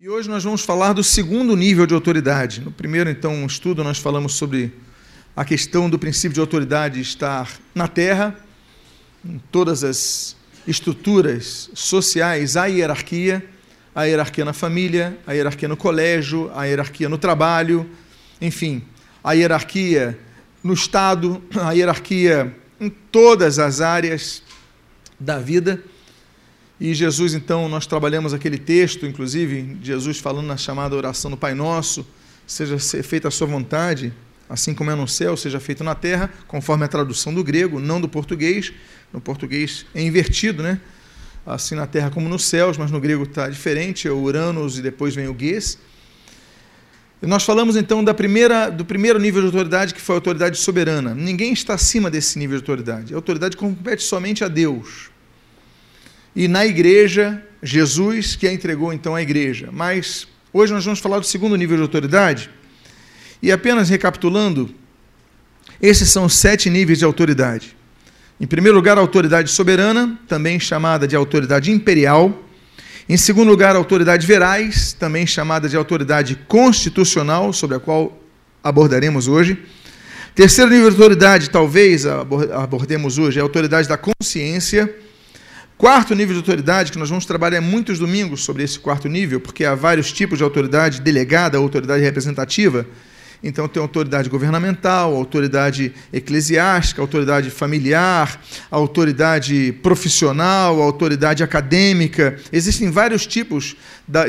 E hoje nós vamos falar do segundo nível de autoridade. No primeiro, então, estudo, nós falamos sobre a questão do princípio de autoridade estar na terra, em todas as estruturas sociais, a hierarquia, a hierarquia na família, a hierarquia no colégio, a hierarquia no trabalho, enfim, a hierarquia no Estado, a hierarquia em todas as áreas da vida. E Jesus, então, nós trabalhamos aquele texto, inclusive, Jesus falando na chamada oração do Pai Nosso, seja feita a sua vontade, assim como é no céu, seja feito na terra, conforme a tradução do grego, não do português. No português é invertido, né? Assim na terra como nos céus, mas no grego está diferente, é o Uranus e depois vem o Ges. E nós falamos então da primeira, do primeiro nível de autoridade, que foi a autoridade soberana. Ninguém está acima desse nível de autoridade. A autoridade compete somente a Deus e na igreja, Jesus que a entregou então à igreja. Mas hoje nós vamos falar do segundo nível de autoridade. E apenas recapitulando, esses são os sete níveis de autoridade. Em primeiro lugar, a autoridade soberana, também chamada de autoridade imperial. Em segundo lugar, a autoridade verais, também chamada de autoridade constitucional, sobre a qual abordaremos hoje. Terceiro nível de autoridade, talvez abordemos hoje, é a autoridade da consciência. Quarto nível de autoridade, que nós vamos trabalhar muitos domingos sobre esse quarto nível, porque há vários tipos de autoridade delegada, autoridade representativa. Então, tem autoridade governamental, autoridade eclesiástica, autoridade familiar, autoridade profissional, autoridade acadêmica. Existem vários tipos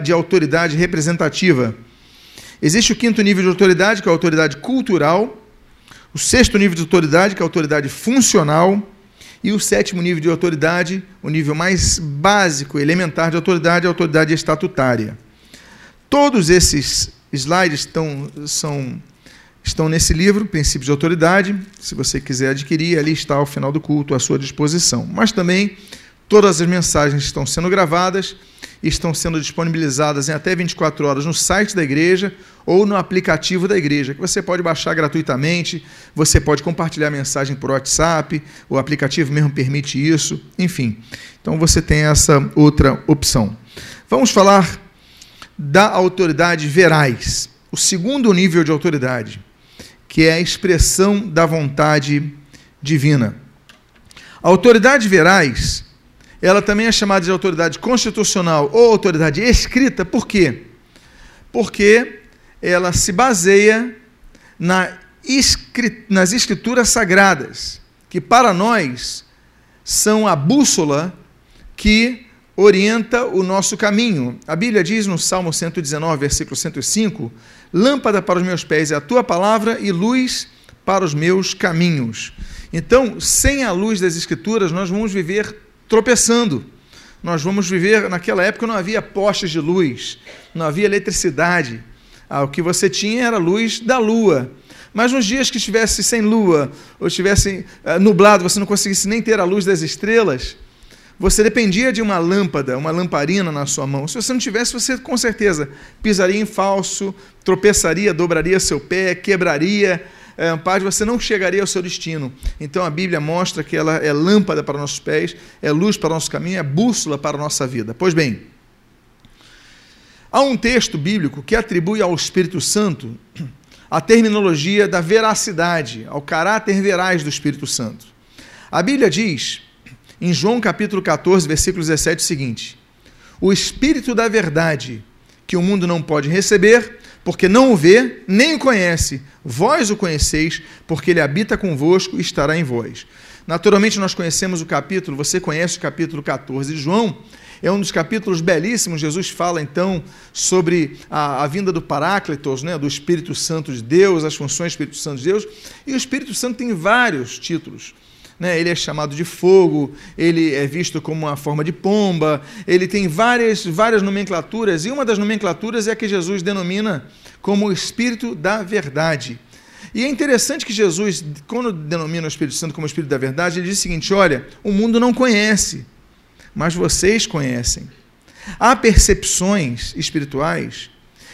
de autoridade representativa. Existe o quinto nível de autoridade, que é a autoridade cultural. O sexto nível de autoridade, que é a autoridade funcional e o sétimo nível de autoridade, o nível mais básico, elementar de autoridade, é a autoridade estatutária. Todos esses slides estão, são, estão nesse livro, Princípios de Autoridade. Se você quiser adquirir, ali está ao final do culto à sua disposição. Mas também todas as mensagens estão sendo gravadas estão sendo disponibilizadas em até 24 horas no site da igreja ou no aplicativo da igreja, que você pode baixar gratuitamente, você pode compartilhar a mensagem por WhatsApp, o aplicativo mesmo permite isso, enfim. Então você tem essa outra opção. Vamos falar da autoridade verais, o segundo nível de autoridade, que é a expressão da vontade divina. A autoridade verais ela também é chamada de autoridade constitucional ou autoridade escrita, por quê? Porque ela se baseia na nas escrituras sagradas, que para nós são a bússola que orienta o nosso caminho. A Bíblia diz no Salmo 119, versículo 105: Lâmpada para os meus pés é a tua palavra e luz para os meus caminhos. Então, sem a luz das Escrituras, nós vamos viver tropeçando. Nós vamos viver, naquela época não havia postes de luz, não havia eletricidade. Ah, o que você tinha era a luz da lua. Mas nos dias que estivesse sem lua, ou estivesse ah, nublado, você não conseguisse nem ter a luz das estrelas, você dependia de uma lâmpada, uma lamparina na sua mão. Se você não tivesse, você com certeza pisaria em falso, tropeçaria, dobraria seu pé, quebraria é, paz, você não chegaria ao seu destino. Então a Bíblia mostra que ela é lâmpada para nossos pés, é luz para o nosso caminho, é bússola para a nossa vida. Pois bem, há um texto bíblico que atribui ao Espírito Santo a terminologia da veracidade, ao caráter veraz do Espírito Santo. A Bíblia diz, em João capítulo 14, versículo 17, o seguinte: O Espírito da verdade, que o mundo não pode receber, porque não o vê, nem o conhece. Vós o conheceis, porque ele habita convosco e estará em vós. Naturalmente, nós conhecemos o capítulo, você conhece o capítulo 14 de João, é um dos capítulos belíssimos. Jesus fala então sobre a, a, vinda do Paráclitos, né, do Espírito Santo de Deus, as funções do Espírito Santo de Deus. E o Espírito Santo tem vários títulos né? ele é chamado de fogo, ele é visto como uma forma de pomba, ele tem várias, várias nomenclaturas, e uma das nomenclaturas é a que Jesus denomina como o Espírito da Verdade. E é interessante que Jesus, quando denomina o Espírito Santo como o Espírito da Verdade, ele diz o seguinte: olha, o mundo não conhece, mas vocês conhecem. Há percepções espirituais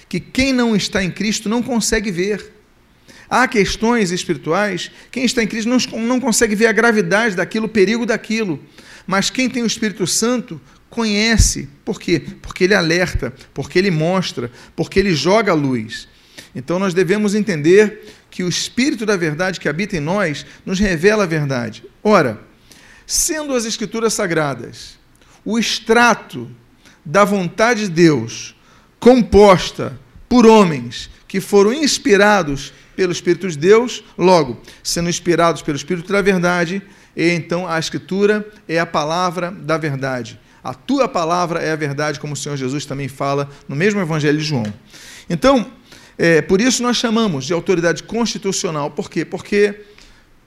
que quem não está em Cristo não consegue ver. Há questões espirituais, quem está em Cristo não, não consegue ver a gravidade daquilo, o perigo daquilo. Mas quem tem o Espírito Santo conhece. Por quê? Porque ele alerta, porque ele mostra, porque ele joga a luz. Então nós devemos entender que o Espírito da verdade que habita em nós nos revela a verdade. Ora, sendo as Escrituras Sagradas o extrato da vontade de Deus, composta por homens que foram inspirados pelo Espírito de Deus, logo, sendo inspirados pelo Espírito da verdade, e então a Escritura é a palavra da verdade. A tua palavra é a verdade, como o Senhor Jesus também fala no mesmo Evangelho de João. Então, é, por isso nós chamamos de autoridade constitucional. Por quê? Porque,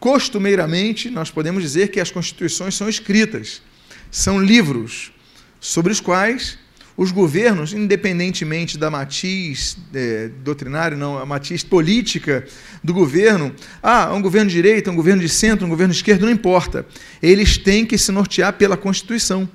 costumeiramente, nós podemos dizer que as constituições são escritas, são livros sobre os quais os governos, independentemente da matiz é, doutrinária, não, a matiz política do governo, ah, um governo de direita, um governo de centro, um governo de esquerda, não importa. Eles têm que se nortear pela Constituição.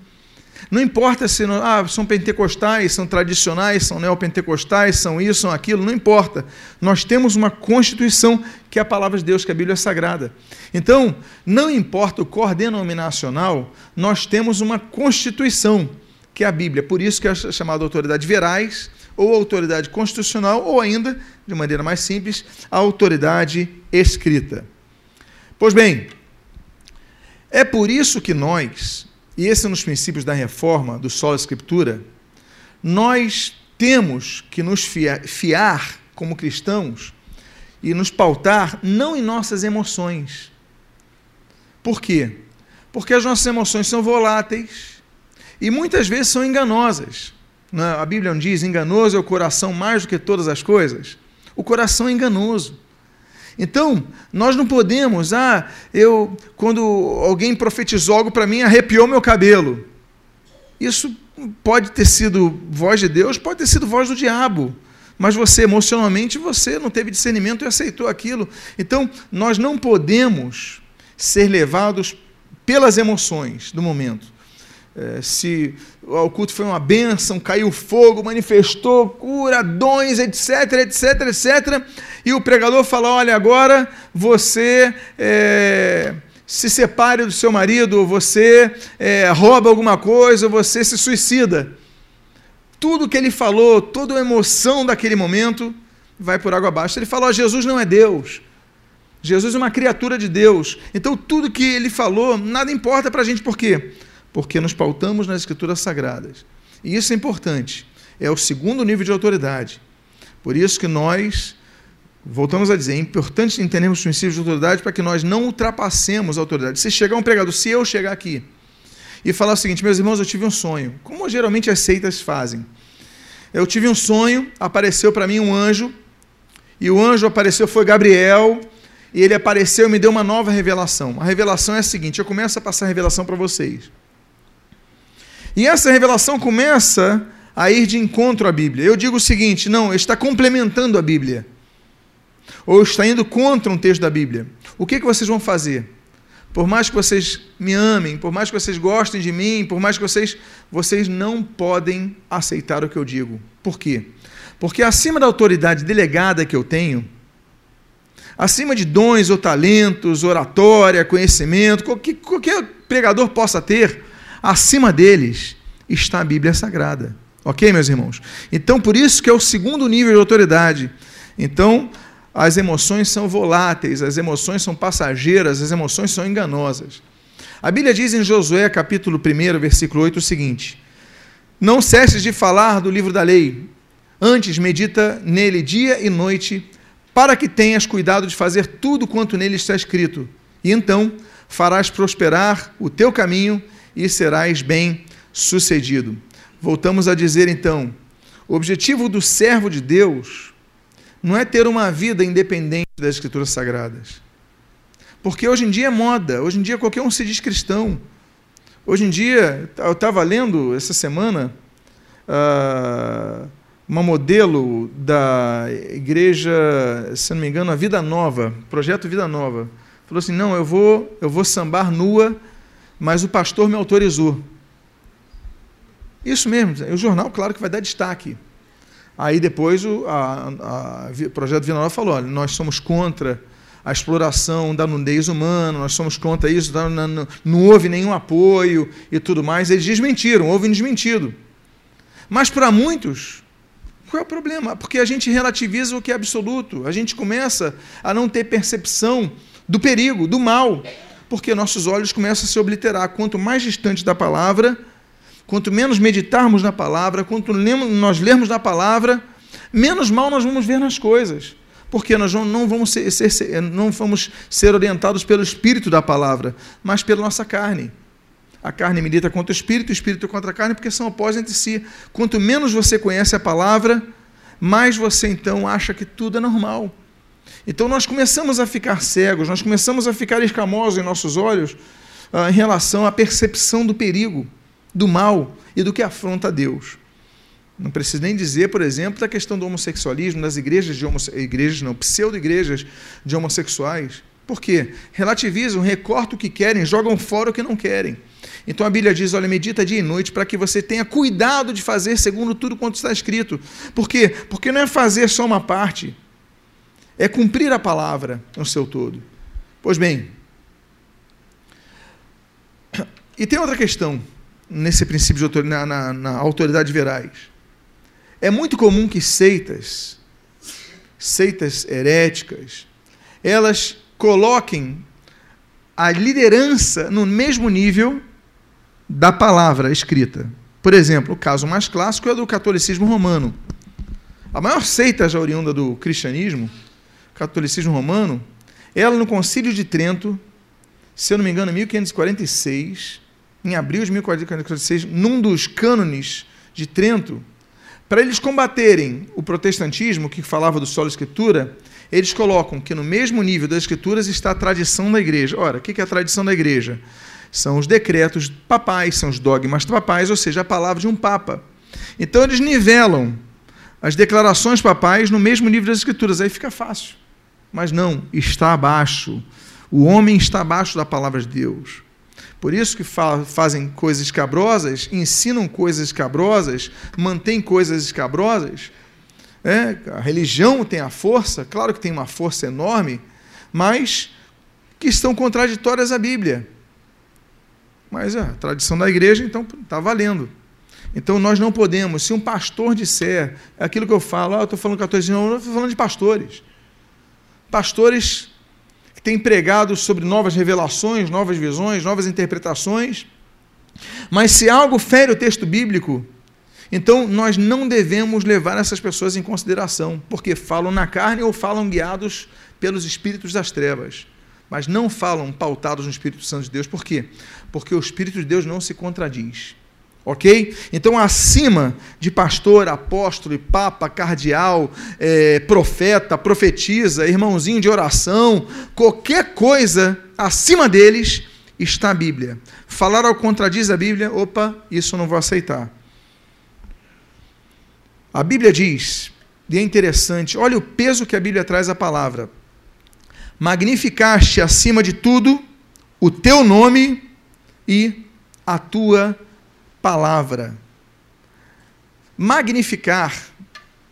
Não importa se ah, são pentecostais, são tradicionais, são neopentecostais, são isso, são aquilo, não importa. Nós temos uma Constituição que é a palavra de Deus, que a Bíblia é sagrada. Então, não importa o cor denominacional, nós temos uma Constituição que é a Bíblia. Por isso que é chamada autoridade verais, ou autoridade constitucional, ou ainda, de maneira mais simples, a autoridade escrita. Pois bem, é por isso que nós, e esse é um dos princípios da reforma do solo escritura, nós temos que nos fiar como cristãos e nos pautar não em nossas emoções. Por quê? Porque as nossas emoções são voláteis, e muitas vezes são enganosas. Né? A Bíblia diz: enganoso é o coração mais do que todas as coisas. O coração é enganoso. Então, nós não podemos, ah, eu, quando alguém profetizou algo para mim, arrepiou meu cabelo. Isso pode ter sido voz de Deus, pode ter sido voz do diabo. Mas você, emocionalmente, você não teve discernimento e aceitou aquilo. Então, nós não podemos ser levados pelas emoções do momento é, se o culto foi uma bênção, caiu fogo, manifestou cura, dons, etc, etc, etc. E o pregador fala: olha, agora você é, se separe do seu marido, você é, rouba alguma coisa, você se suicida. Tudo que ele falou, toda a emoção daquele momento vai por água abaixo. Ele falou: Jesus não é Deus. Jesus é uma criatura de Deus. Então tudo que ele falou, nada importa para a gente. Por quê? porque nos pautamos nas Escrituras Sagradas. E isso é importante. É o segundo nível de autoridade. Por isso que nós, voltamos a dizer, é importante entendermos os princípios de autoridade para que nós não ultrapassemos a autoridade. Se chegar um pregador, se eu chegar aqui e falar o seguinte, meus irmãos, eu tive um sonho, como geralmente as seitas fazem. Eu tive um sonho, apareceu para mim um anjo, e o anjo apareceu, foi Gabriel, e ele apareceu e me deu uma nova revelação. A revelação é a seguinte: eu começo a passar a revelação para vocês. E essa revelação começa a ir de encontro à Bíblia. Eu digo o seguinte: não, está complementando a Bíblia. Ou está indo contra um texto da Bíblia. O que, que vocês vão fazer? Por mais que vocês me amem, por mais que vocês gostem de mim, por mais que vocês. Vocês não podem aceitar o que eu digo. Por quê? Porque acima da autoridade delegada que eu tenho, acima de dons ou talentos, oratória, conhecimento, qualquer, qualquer pregador possa ter, Acima deles está a Bíblia Sagrada. Ok, meus irmãos? Então, por isso que é o segundo nível de autoridade. Então, as emoções são voláteis, as emoções são passageiras, as emoções são enganosas. A Bíblia diz em Josué, capítulo 1, versículo 8, o seguinte: Não cesses de falar do livro da lei, antes medita nele dia e noite, para que tenhas cuidado de fazer tudo quanto nele está escrito, e então farás prosperar o teu caminho e serás bem sucedido. Voltamos a dizer então: o objetivo do servo de Deus não é ter uma vida independente das Escrituras Sagradas. Porque hoje em dia é moda, hoje em dia qualquer um se diz cristão. Hoje em dia, eu estava lendo essa semana uh, uma modelo da igreja, se não me engano, a Vida Nova, projeto Vida Nova. Falou assim: não, eu vou, eu vou sambar nua mas o pastor me autorizou. Isso mesmo, o jornal, claro que vai dar destaque. Aí depois o a, a, projeto Vila Nova falou: olha, nós somos contra a exploração da nudez humana, nós somos contra isso, não, não, não houve nenhum apoio e tudo mais. Eles desmentiram, houve um desmentido. Mas para muitos, qual é o problema? Porque a gente relativiza o que é absoluto, a gente começa a não ter percepção do perigo, do mal, porque nossos olhos começam a se obliterar. Quanto mais distante da palavra, quanto menos meditarmos na palavra, quanto nós lermos na palavra, menos mal nós vamos ver nas coisas. Porque nós não vamos ser, ser, não vamos ser orientados pelo espírito da palavra, mas pela nossa carne. A carne milita contra o espírito, o espírito contra a carne, porque são opostos entre si. Quanto menos você conhece a palavra, mais você então acha que tudo é normal. Então nós começamos a ficar cegos, nós começamos a ficar escamosos em nossos olhos ah, em relação à percepção do perigo, do mal e do que afronta a Deus. Não preciso nem dizer, por exemplo, da questão do homossexualismo nas igrejas de igrejas não, pseudo-igrejas de homossexuais. Por quê? Relativizam, recortam o que querem, jogam fora o que não querem. Então a Bíblia diz: olha, medita dia e noite para que você tenha cuidado de fazer segundo tudo quanto está escrito. Por quê? Porque não é fazer só uma parte, é cumprir a palavra no seu todo. Pois bem, e tem outra questão nesse princípio de autoridade, na, na, na autoridade verais. É muito comum que seitas, seitas heréticas, elas coloquem a liderança no mesmo nível da palavra escrita. Por exemplo, o caso mais clássico é do catolicismo romano. A maior seita já oriunda do cristianismo, catolicismo romano, ela no Concílio de Trento, se eu não me engano, 1546, em abril de 1546, num dos cânones de Trento, para eles combaterem o protestantismo, que falava do solo escritura, eles colocam que no mesmo nível das escrituras está a tradição da igreja. Ora, o que é a tradição da igreja? São os decretos papais, são os dogmas papais, ou seja, a palavra de um papa. Então eles nivelam as declarações papais no mesmo nível das escrituras, aí fica fácil. Mas não, está abaixo. O homem está abaixo da palavra de Deus. Por isso que fa fazem coisas escabrosas, ensinam coisas escabrosas, mantêm coisas escabrosas, é, a religião tem a força, claro que tem uma força enorme, mas que estão contraditórias à Bíblia. Mas é, a tradição da igreja, então, está valendo. Então nós não podemos, se um pastor disser, é aquilo que eu falo, ah, eu estou falando catolicismo, não, eu estou falando de pastores. Pastores que têm pregado sobre novas revelações, novas visões, novas interpretações. Mas se algo fere o texto bíblico, então, nós não devemos levar essas pessoas em consideração, porque falam na carne ou falam guiados pelos espíritos das trevas, mas não falam pautados no Espírito Santo de Deus. Por quê? Porque o Espírito de Deus não se contradiz. Ok? Então, acima de pastor, apóstolo, papa, cardeal, é, profeta, profetisa, irmãozinho de oração, qualquer coisa acima deles está a Bíblia. Falar ao contradiz a Bíblia, opa, isso não vou aceitar. A Bíblia diz, e é interessante, olha o peso que a Bíblia traz à palavra. Magnificaste acima de tudo o teu nome e a tua palavra. Magnificar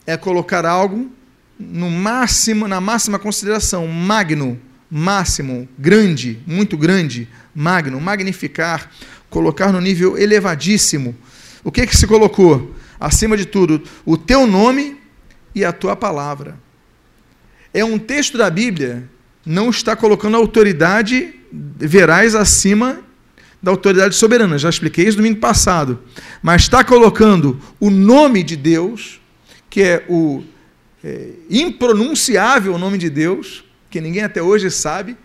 é colocar algo no máximo, na máxima consideração, magno, máximo, grande, muito grande, magno, magnificar, colocar no nível elevadíssimo. O que que se colocou? acima de tudo, o teu nome e a tua palavra. É um texto da Bíblia, não está colocando autoridade verais acima da autoridade soberana. Já expliquei isso domingo passado. Mas está colocando o nome de Deus, que é o é, impronunciável nome de Deus, que ninguém até hoje sabe.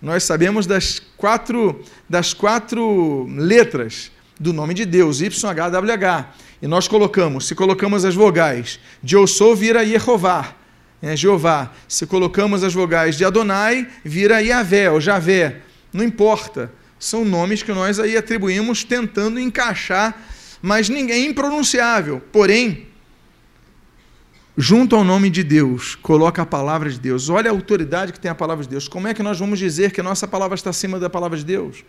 Nós sabemos das quatro, das quatro letras do nome de Deus, YHWH e nós colocamos, se colocamos as vogais de eu sou, vira Yehová, é Jeová. Se colocamos as vogais de Adonai, vira Yahvé, ou Javé. Não importa. São nomes que nós aí atribuímos tentando encaixar, mas ninguém é impronunciável. Porém, junto ao nome de Deus, coloca a palavra de Deus. Olha a autoridade que tem a palavra de Deus. Como é que nós vamos dizer que a nossa palavra está acima da palavra de Deus?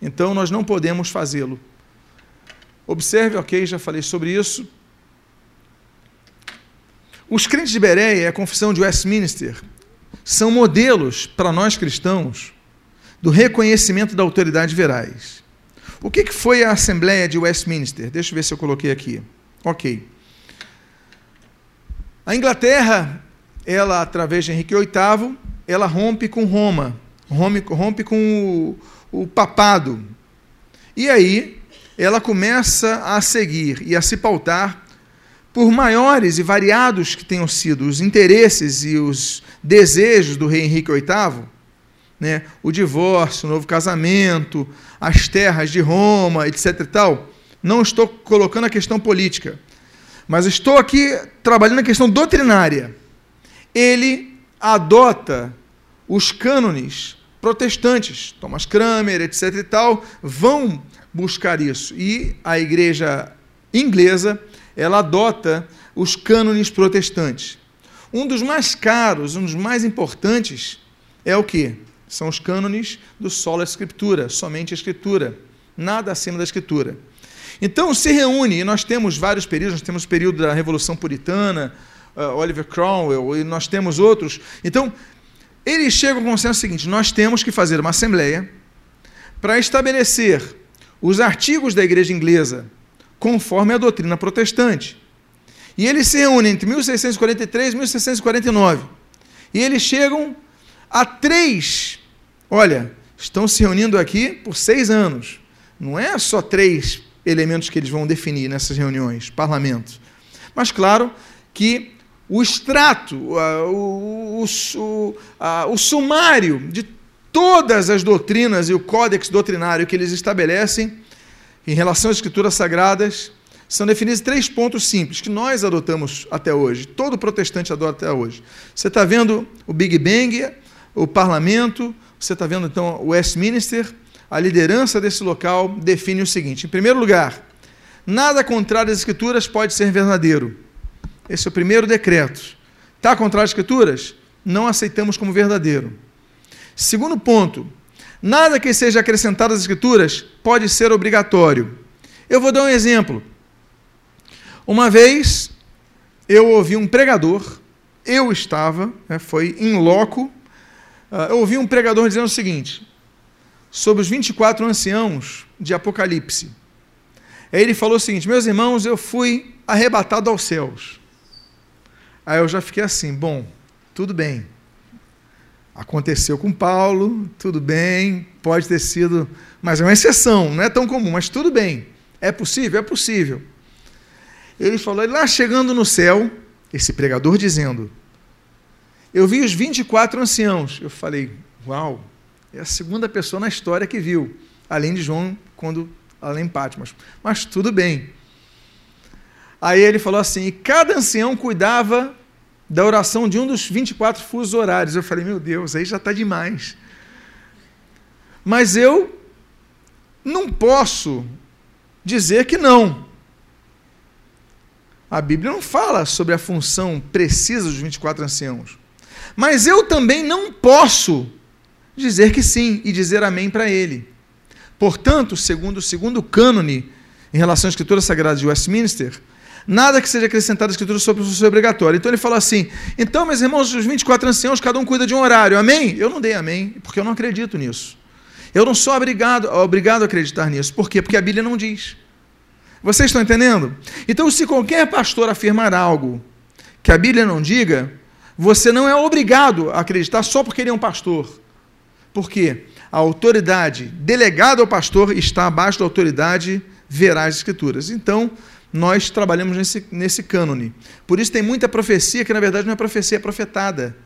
Então nós não podemos fazê-lo. Observe, ok, já falei sobre isso. Os crentes de Bereia, a confissão de Westminster, são modelos para nós cristãos do reconhecimento da autoridade verais. O que, foi a Assembleia de Westminster? Deixa eu ver se eu coloquei aqui. Ok. A Inglaterra, ela, através de Henrique VIII, ela rompe com Roma, rompe, rompe com o, o papado. E aí, ela começa a seguir e a se pautar por maiores e variados que tenham sido os interesses e os desejos do rei Henrique VIII, né? o divórcio, o novo casamento, as terras de Roma, etc. e tal. Não estou colocando a questão política, mas estou aqui trabalhando a questão doutrinária. Ele adota os cânones protestantes, Thomas Cramer, etc. e tal, vão buscar isso. E a igreja inglesa ela adota os cânones protestantes. Um dos mais caros, um dos mais importantes é o que? São os cânones do solo escritura, somente a escritura, nada acima da escritura. Então se reúne, e nós temos vários períodos, nós temos o período da Revolução Puritana, uh, Oliver Cromwell, e nós temos outros. Então, eles chegam ao consenso seguinte: nós temos que fazer uma assembleia para estabelecer os artigos da igreja inglesa conforme a doutrina protestante. E eles se reúnem entre 1643 e 1649. E eles chegam a três. Olha, estão se reunindo aqui por seis anos. Não é só três elementos que eles vão definir nessas reuniões, parlamento. Mas, claro, que o extrato, o, o, o, o sumário de todas as doutrinas e o códex doutrinário que eles estabelecem em relação às escrituras sagradas, são definidos três pontos simples que nós adotamos até hoje, todo protestante adota até hoje. Você está vendo o Big Bang, o parlamento, você está vendo então o Westminster, a liderança desse local define o seguinte: em primeiro lugar, nada contrário às escrituras pode ser verdadeiro. Esse é o primeiro decreto. Está contrário às escrituras? Não aceitamos como verdadeiro. Segundo ponto, Nada que seja acrescentado às Escrituras pode ser obrigatório. Eu vou dar um exemplo. Uma vez eu ouvi um pregador, eu estava, né, foi em loco, eu ouvi um pregador dizendo o seguinte, sobre os 24 anciãos de Apocalipse. Ele falou o seguinte: Meus irmãos, eu fui arrebatado aos céus. Aí eu já fiquei assim, bom, tudo bem. Aconteceu com Paulo, tudo bem, pode ter sido, mas é uma exceção, não é tão comum, mas tudo bem. É possível? É possível. Ele falou, lá chegando no céu, esse pregador dizendo: Eu vi os 24 anciãos. Eu falei, uau, é a segunda pessoa na história que viu, além de João, quando além Patmos. Mas tudo bem. Aí ele falou assim: e cada ancião cuidava da oração de um dos 24 fusos horários. Eu falei, meu Deus, aí já está demais. Mas eu não posso dizer que não. A Bíblia não fala sobre a função precisa dos 24 anciãos. Mas eu também não posso dizer que sim e dizer amém para ele. Portanto, segundo o segundo cânone em relação à Escritura Sagrada de Westminster, Nada que seja acrescentado à Escritura sobre o obrigatório. Então ele fala assim: então, meus irmãos, os 24 anciãos, cada um cuida de um horário. Amém? Eu não dei amém, porque eu não acredito nisso. Eu não sou obrigado, obrigado a acreditar nisso. Por quê? Porque a Bíblia não diz. Vocês estão entendendo? Então, se qualquer pastor afirmar algo que a Bíblia não diga, você não é obrigado a acreditar só porque ele é um pastor. Por quê? A autoridade delegada ao pastor está abaixo da autoridade veraz Escrituras. Então, nós trabalhamos nesse, nesse cânone. Por isso tem muita profecia que, na verdade, não é profecia, é profetada.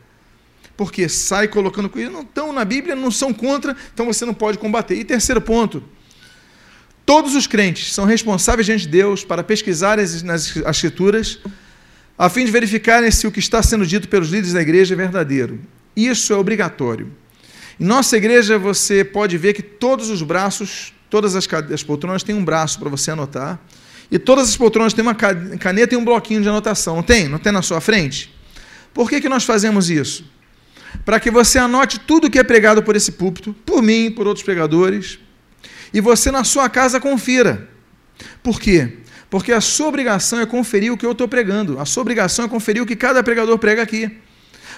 Porque sai colocando coisas, não estão na Bíblia, não são contra, então você não pode combater. E terceiro ponto, todos os crentes são responsáveis diante de Deus para pesquisar nas escrituras, a fim de verificarem se o que está sendo dito pelos líderes da igreja é verdadeiro. Isso é obrigatório. Em nossa igreja, você pode ver que todos os braços, todas as, as poltronas têm um braço para você anotar. E todas as poltronas têm uma caneta e um bloquinho de anotação. Não tem? Não tem na sua frente? Por que, que nós fazemos isso? Para que você anote tudo que é pregado por esse púlpito, por mim, por outros pregadores, e você na sua casa confira. Por quê? Porque a sua obrigação é conferir o que eu estou pregando. A sua obrigação é conferir o que cada pregador prega aqui.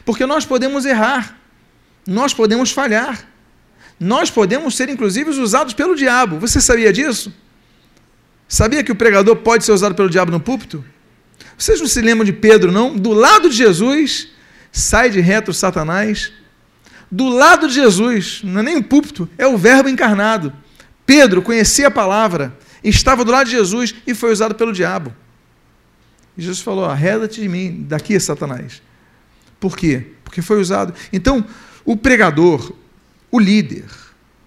Porque nós podemos errar, nós podemos falhar, nós podemos ser, inclusive, usados pelo diabo. Você sabia disso? Sabia que o pregador pode ser usado pelo diabo no púlpito? Vocês não se lembram de Pedro, não? Do lado de Jesus, sai de reto Satanás. Do lado de Jesus, não é nem o púlpito, é o Verbo encarnado. Pedro conhecia a palavra, estava do lado de Jesus e foi usado pelo diabo. E Jesus falou: arreda-te de mim, daqui, Satanás. Por quê? Porque foi usado. Então, o pregador, o líder,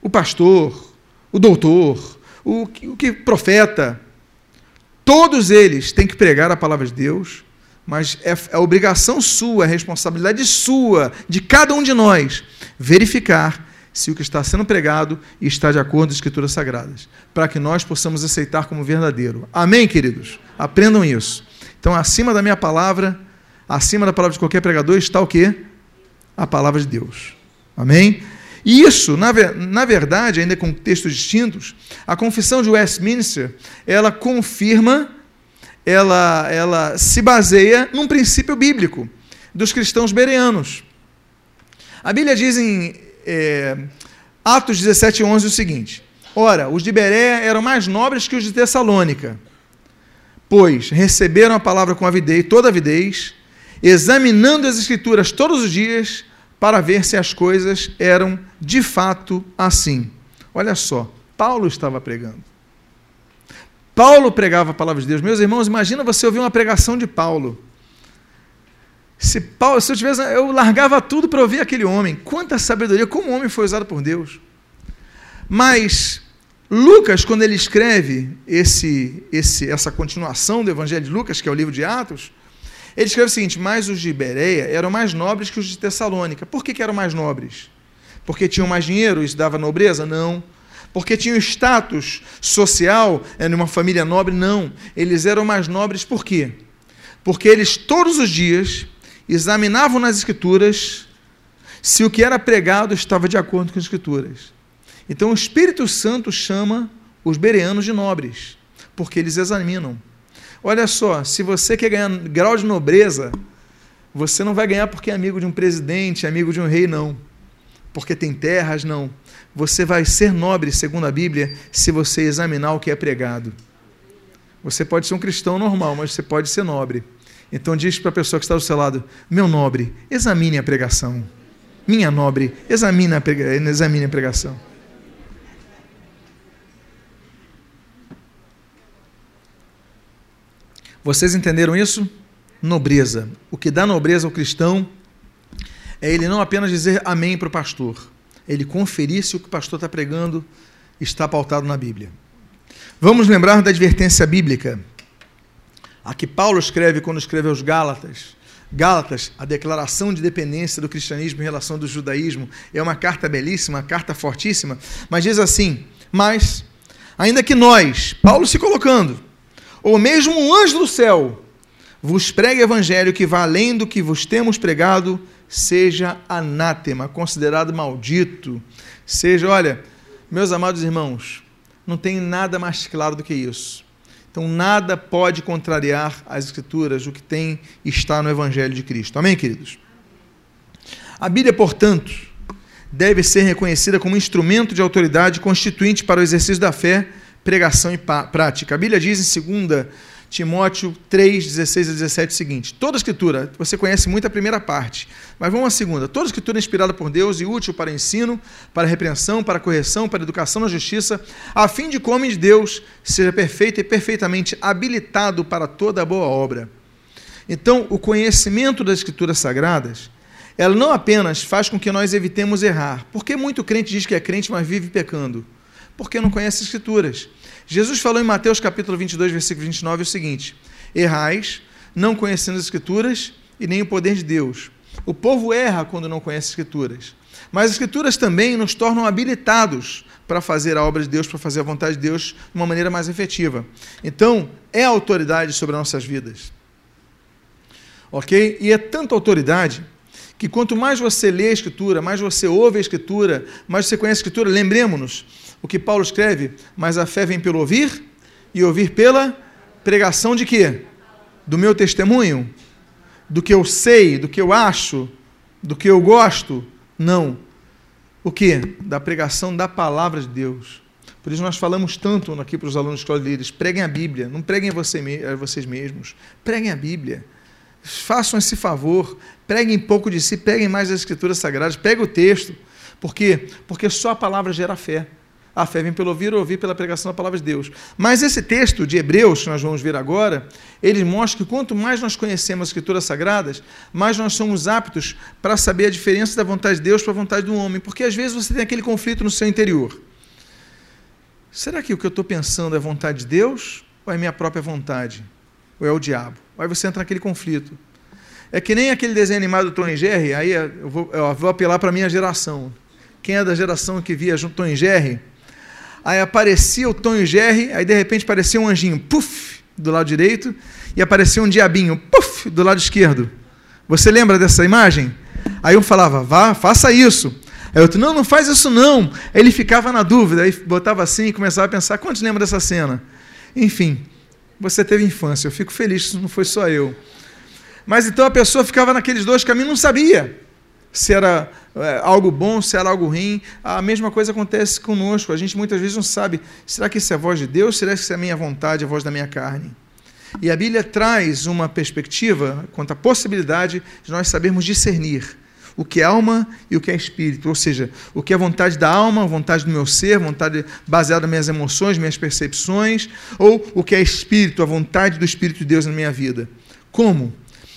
o pastor, o doutor, o que, o que profeta, todos eles têm que pregar a palavra de Deus, mas é, é obrigação sua, é responsabilidade sua, de cada um de nós, verificar se o que está sendo pregado está de acordo com as Escrituras Sagradas, para que nós possamos aceitar como verdadeiro. Amém, queridos? Aprendam isso. Então, acima da minha palavra, acima da palavra de qualquer pregador, está o quê? A palavra de Deus. Amém? E isso, na, na verdade, ainda com textos distintos, a confissão de Westminster, ela confirma, ela, ela se baseia num princípio bíblico dos cristãos bereanos. A Bíblia diz em é, Atos 17, 11 o seguinte: Ora, os de Berea eram mais nobres que os de Tessalônica, pois receberam a palavra com avidez, toda avidez, examinando as Escrituras todos os dias, para ver se as coisas eram de fato assim. Olha só, Paulo estava pregando. Paulo pregava a palavra de Deus. Meus irmãos, imagina você ouvir uma pregação de Paulo. Se, Paulo, se eu tivesse, eu largava tudo para ouvir aquele homem. Quanta sabedoria, como o homem foi usado por Deus. Mas Lucas, quando ele escreve esse, esse, essa continuação do Evangelho de Lucas, que é o livro de Atos, ele escreve o seguinte: Mas os de Bereia eram mais nobres que os de Tessalônica. Por que, que eram mais nobres? Porque tinham mais dinheiro, isso dava nobreza? Não. Porque tinham status social é, numa família nobre? Não. Eles eram mais nobres por quê? Porque eles todos os dias examinavam nas Escrituras se o que era pregado estava de acordo com as Escrituras. Então o Espírito Santo chama os bereanos de nobres, porque eles examinam. Olha só, se você quer ganhar grau de nobreza, você não vai ganhar porque é amigo de um presidente, amigo de um rei, não. Porque tem terras, não. Você vai ser nobre, segundo a Bíblia, se você examinar o que é pregado. Você pode ser um cristão normal, mas você pode ser nobre. Então diz para a pessoa que está do seu lado: Meu nobre, examine a pregação. Minha nobre, examine a, prega... examine a pregação. Vocês entenderam isso? Nobreza. O que dá nobreza ao cristão é ele não apenas dizer amém para o pastor, ele conferir se o que o pastor está pregando está pautado na Bíblia. Vamos lembrar da advertência bíblica. A que Paulo escreve quando escreve aos Gálatas. Gálatas, a declaração de dependência do cristianismo em relação do judaísmo, é uma carta belíssima, uma carta fortíssima, mas diz assim: Mas, ainda que nós, Paulo se colocando, ou mesmo um anjo do céu, vos pregue evangelho que vá além do que vos temos pregado, seja anátema, considerado maldito. Seja, olha, meus amados irmãos, não tem nada mais claro do que isso. Então, nada pode contrariar as Escrituras, o que tem está no Evangelho de Cristo. Amém, queridos? A Bíblia, portanto, deve ser reconhecida como instrumento de autoridade constituinte para o exercício da fé pregação e prática. A Bíblia diz em 2 Timóteo 3, 16 a 17 o seguinte: toda escritura, você conhece muito a primeira parte, mas vamos à segunda. Toda escritura é inspirada por Deus e útil para ensino, para repreensão, para correção, para educação na justiça, a fim de que o homem de Deus seja perfeito e perfeitamente habilitado para toda boa obra. Então, o conhecimento das escrituras sagradas, ela não apenas faz com que nós evitemos errar, porque muito crente diz que é crente, mas vive pecando porque não conhece as Escrituras. Jesus falou em Mateus capítulo 22, versículo 29 o seguinte: Errais, não conhecendo as Escrituras e nem o poder de Deus. O povo erra quando não conhece as Escrituras. Mas as Escrituras também nos tornam habilitados para fazer a obra de Deus, para fazer a vontade de Deus de uma maneira mais efetiva. Então, é autoridade sobre as nossas vidas. Ok? E é tanta autoridade que quanto mais você lê a Escritura, mais você ouve a Escritura, mais você conhece a Escritura, lembremos-nos o que Paulo escreve, mas a fé vem pelo ouvir e ouvir pela pregação de quê? Do meu testemunho, do que eu sei, do que eu acho, Do que eu gosto? Não. O que? Da pregação da palavra de Deus. Por isso nós falamos tanto aqui para os alunos de escola de líderes, preguem a Bíblia, não preguem você, a vocês mesmos, preguem a Bíblia. Façam esse favor, preguem pouco de si, preguem mais as escrituras sagradas, peguem o texto. Por quê? Porque só a palavra gera fé. A fé vem pelo ouvir, ouvir pela pregação da palavra de Deus. Mas esse texto de Hebreus, que nós vamos ver agora, ele mostra que quanto mais nós conhecemos as Escrituras Sagradas, mais nós somos aptos para saber a diferença da vontade de Deus para a vontade do homem. Porque às vezes você tem aquele conflito no seu interior. Será que o que eu estou pensando é vontade de Deus ou é minha própria vontade? Ou é o diabo? Aí você entra naquele conflito. É que nem aquele desenho animado do Tom e Jerry, aí eu vou, eu vou apelar para a minha geração. Quem é da geração que via junto Tom e Jerry, aí aparecia o Tom e Jerry, aí de repente aparecia um anjinho, puf, do lado direito, e aparecia um diabinho, puf, do lado esquerdo. Você lembra dessa imagem? Aí um falava, vá, faça isso. Aí outro, não, não faz isso não. Aí ele ficava na dúvida, aí botava assim e começava a pensar, quantos lembram dessa cena? Enfim, você teve infância, eu fico feliz não foi só eu. Mas então a pessoa ficava naqueles dois caminhos, não sabia se era é, algo bom, se era algo ruim. A mesma coisa acontece conosco. A gente muitas vezes não sabe, será que isso é a voz de Deus? Será que isso é a minha vontade, a voz da minha carne? E a Bíblia traz uma perspectiva quanto à possibilidade de nós sabermos discernir o que é alma e o que é espírito, ou seja, o que é vontade da alma, vontade do meu ser, vontade baseada nas minhas emoções, minhas percepções, ou o que é espírito, a vontade do Espírito de Deus na minha vida. Como?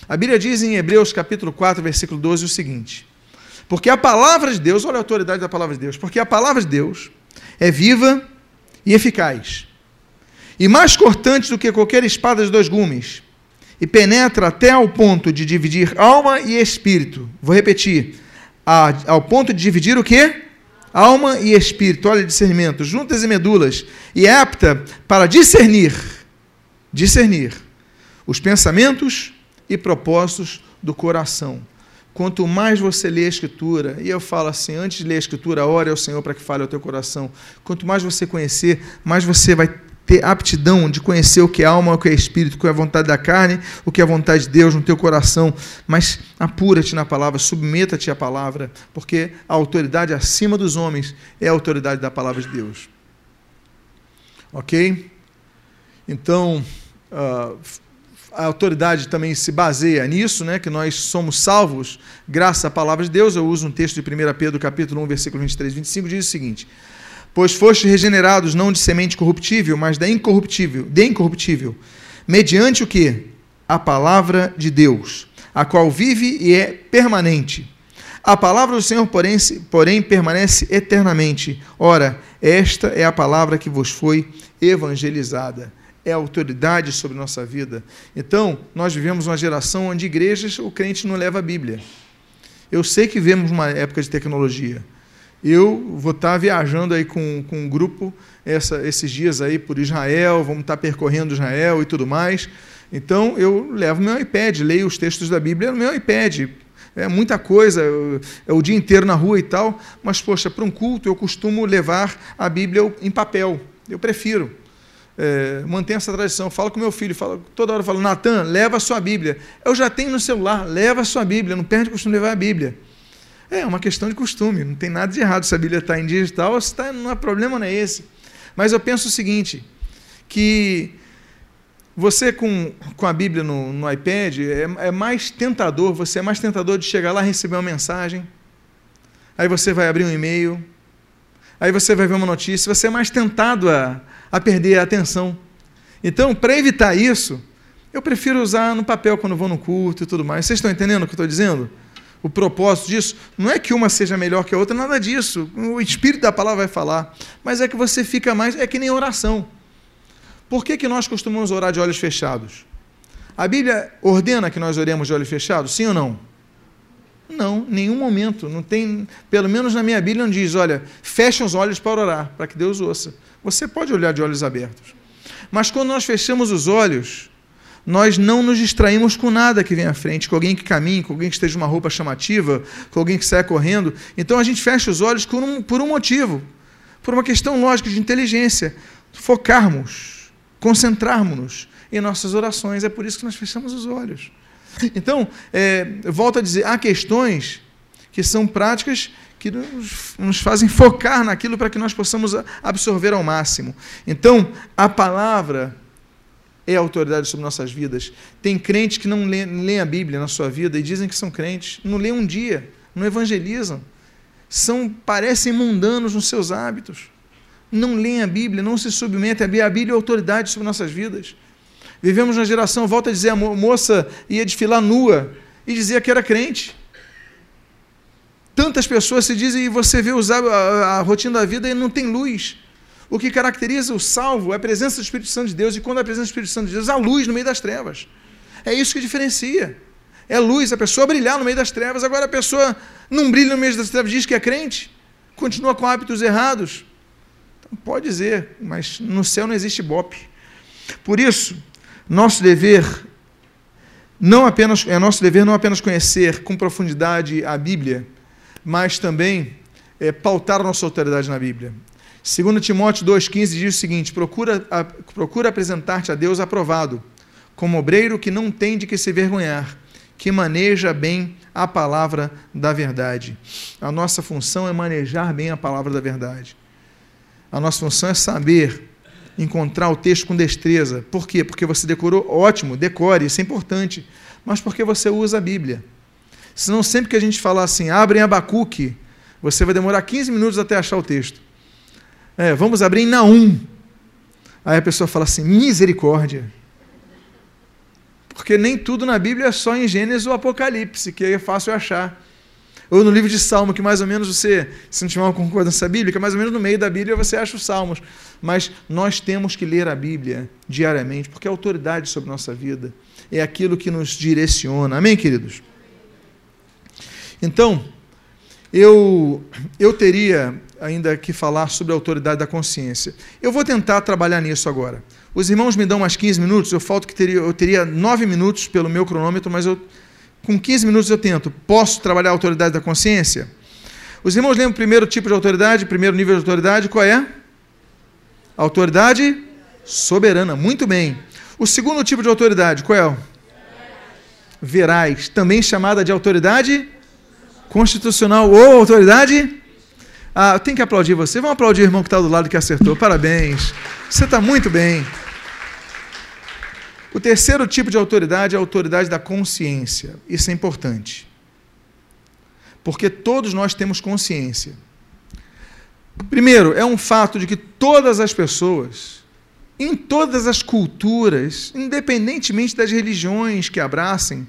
A Bíblia diz em Hebreus capítulo 4, versículo 12 o seguinte: Porque a palavra de Deus, olha a autoridade da palavra de Deus, porque a palavra de Deus é viva e eficaz, e mais cortante do que qualquer espada de dois gumes, e penetra até ao ponto de dividir alma e espírito. Vou repetir. ao ponto de dividir o quê? Alma e espírito. Olha, discernimento. Juntas e medulas. E é apta para discernir, discernir os pensamentos e propósitos do coração. Quanto mais você lê a Escritura, e eu falo assim, antes de ler a Escritura, ore ao Senhor para que fale ao teu coração. Quanto mais você conhecer, mais você vai ter aptidão de conhecer o que é alma, o que é espírito, o que é a vontade da carne, o que é a vontade de Deus no teu coração. Mas apura-te na palavra, submeta-te à palavra, porque a autoridade acima dos homens é a autoridade da palavra de Deus. Ok? Então, uh, a autoridade também se baseia nisso, né, que nós somos salvos graças à palavra de Deus. Eu uso um texto de 1 Pedro, capítulo 1, versículo 23 e 25, diz o seguinte: pois fostes regenerados não de semente corruptível, mas da incorruptível, de incorruptível, mediante o que? A palavra de Deus, a qual vive e é permanente. A palavra do Senhor, porém, porém, permanece eternamente. Ora, esta é a palavra que vos foi evangelizada. É a autoridade sobre nossa vida. Então, nós vivemos uma geração onde igrejas o crente não leva a Bíblia. Eu sei que vivemos uma época de tecnologia eu vou estar viajando aí com, com um grupo essa, esses dias aí por Israel, vamos estar percorrendo Israel e tudo mais. Então eu levo meu iPad, leio os textos da Bíblia no meu iPad. É muita coisa, é o dia inteiro na rua e tal, mas, poxa, para um culto eu costumo levar a Bíblia em papel. Eu prefiro. É, mantenho essa tradição. Falo com meu filho, falo, toda hora eu falo, Natan, leva a sua Bíblia. Eu já tenho no celular, leva a sua Bíblia, não perde o costume de levar a Bíblia. É uma questão de costume, não tem nada de errado se a Bíblia está em digital se está, não há problema não é esse. Mas eu penso o seguinte, que você com, com a Bíblia no, no iPad é, é mais tentador, você é mais tentador de chegar lá e receber uma mensagem, aí você vai abrir um e-mail, aí você vai ver uma notícia, você é mais tentado a, a perder a atenção. Então, para evitar isso, eu prefiro usar no papel quando vou no culto e tudo mais. Vocês estão entendendo o que eu estou dizendo? o propósito disso. Não é que uma seja melhor que a outra, nada disso. O Espírito da palavra vai falar. Mas é que você fica mais. É que nem oração. Por que, que nós costumamos orar de olhos fechados? A Bíblia ordena que nós oremos de olhos fechados? Sim ou não? Não, nenhum momento. Não tem, pelo menos na minha Bíblia não diz, olha, fecha os olhos para orar, para que Deus ouça. Você pode olhar de olhos abertos. Mas quando nós fechamos os olhos, nós não nos distraímos com nada que vem à frente, com alguém que caminhe, com alguém que esteja uma roupa chamativa, com alguém que saia correndo. Então a gente fecha os olhos por um, por um motivo, por uma questão lógica de inteligência. Focarmos, concentrarmos-nos em nossas orações. É por isso que nós fechamos os olhos. Então, é, volto a dizer, há questões que são práticas que nos, nos fazem focar naquilo para que nós possamos absorver ao máximo. Então, a palavra é autoridade sobre nossas vidas. Tem crentes que não leem a Bíblia na sua vida e dizem que são crentes, não leem um dia, não evangelizam, são parecem mundanos nos seus hábitos, não leem a Bíblia, não se submetem à Bíblia. A Bíblia é autoridade sobre nossas vidas. Vivemos na geração, volta a dizer, a moça ia desfilar nua e dizia que era crente. Tantas pessoas se dizem e você vê usar a, a rotina da vida e não tem luz. O que caracteriza o salvo é a presença do Espírito Santo de Deus, e quando a presença do Espírito Santo de Deus, a luz no meio das trevas. É isso que diferencia. É luz, a pessoa brilhar no meio das trevas. Agora a pessoa não brilha no meio das trevas, diz que é crente, continua com hábitos errados. Então, pode dizer, mas no céu não existe bope. Por isso, nosso dever não apenas é nosso dever não apenas conhecer com profundidade a Bíblia, mas também é, pautar a nossa autoridade na Bíblia. 2 Timóteo 2,15 diz o seguinte: procura, procura apresentar-te a Deus aprovado, como obreiro que não tem de que se vergonhar, que maneja bem a palavra da verdade. A nossa função é manejar bem a palavra da verdade. A nossa função é saber encontrar o texto com destreza. Por quê? Porque você decorou, ótimo, decore, isso é importante, mas porque você usa a Bíblia. Senão, sempre que a gente falar assim, abre em Abacuque, você vai demorar 15 minutos até achar o texto. É, vamos abrir em Naum. Aí a pessoa fala assim: misericórdia. Porque nem tudo na Bíblia é só em Gênesis ou Apocalipse, que é fácil achar. Ou no livro de Salmo, que mais ou menos você, se não tiver uma concordância bíblica, mais ou menos no meio da Bíblia você acha os Salmos. Mas nós temos que ler a Bíblia diariamente, porque é autoridade sobre nossa vida. É aquilo que nos direciona. Amém, queridos? Então, eu, eu teria ainda que falar sobre a autoridade da consciência. Eu vou tentar trabalhar nisso agora. Os irmãos me dão mais 15 minutos, eu falto que teria, eu teria 9 minutos pelo meu cronômetro, mas eu, com 15 minutos eu tento. Posso trabalhar a autoridade da consciência? Os irmãos lembram o primeiro tipo de autoridade, primeiro nível de autoridade, qual é? Autoridade soberana, muito bem. O segundo tipo de autoridade, qual é? Verais, também chamada de autoridade constitucional ou autoridade ah, tem que aplaudir você. Vamos aplaudir o irmão que está do lado que acertou. Parabéns. Você está muito bem. O terceiro tipo de autoridade é a autoridade da consciência. Isso é importante. Porque todos nós temos consciência. Primeiro, é um fato de que todas as pessoas, em todas as culturas, independentemente das religiões que abracem,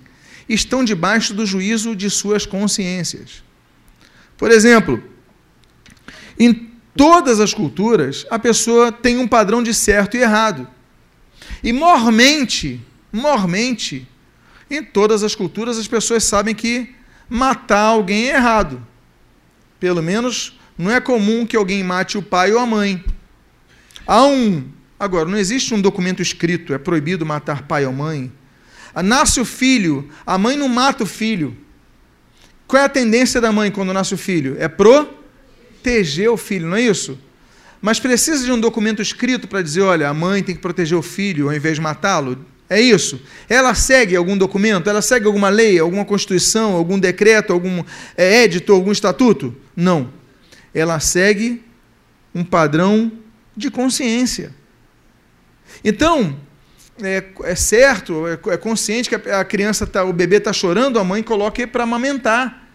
estão debaixo do juízo de suas consciências. Por exemplo, em todas as culturas, a pessoa tem um padrão de certo e errado. E mormente, mormente, em todas as culturas as pessoas sabem que matar alguém é errado. Pelo menos não é comum que alguém mate o pai ou a mãe. Há um. Agora, não existe um documento escrito, é proibido matar pai ou mãe. Nasce o filho, a mãe não mata o filho. Qual é a tendência da mãe quando nasce o filho? É pro proteger o filho, não é isso? Mas precisa de um documento escrito para dizer: olha, a mãe tem que proteger o filho ao invés de matá-lo? É isso? Ela segue algum documento? Ela segue alguma lei, alguma constituição, algum decreto, algum é, édito, algum estatuto? Não. Ela segue um padrão de consciência. Então, é, é certo, é, é consciente que a, a criança tá, o bebê está chorando, a mãe coloca para amamentar.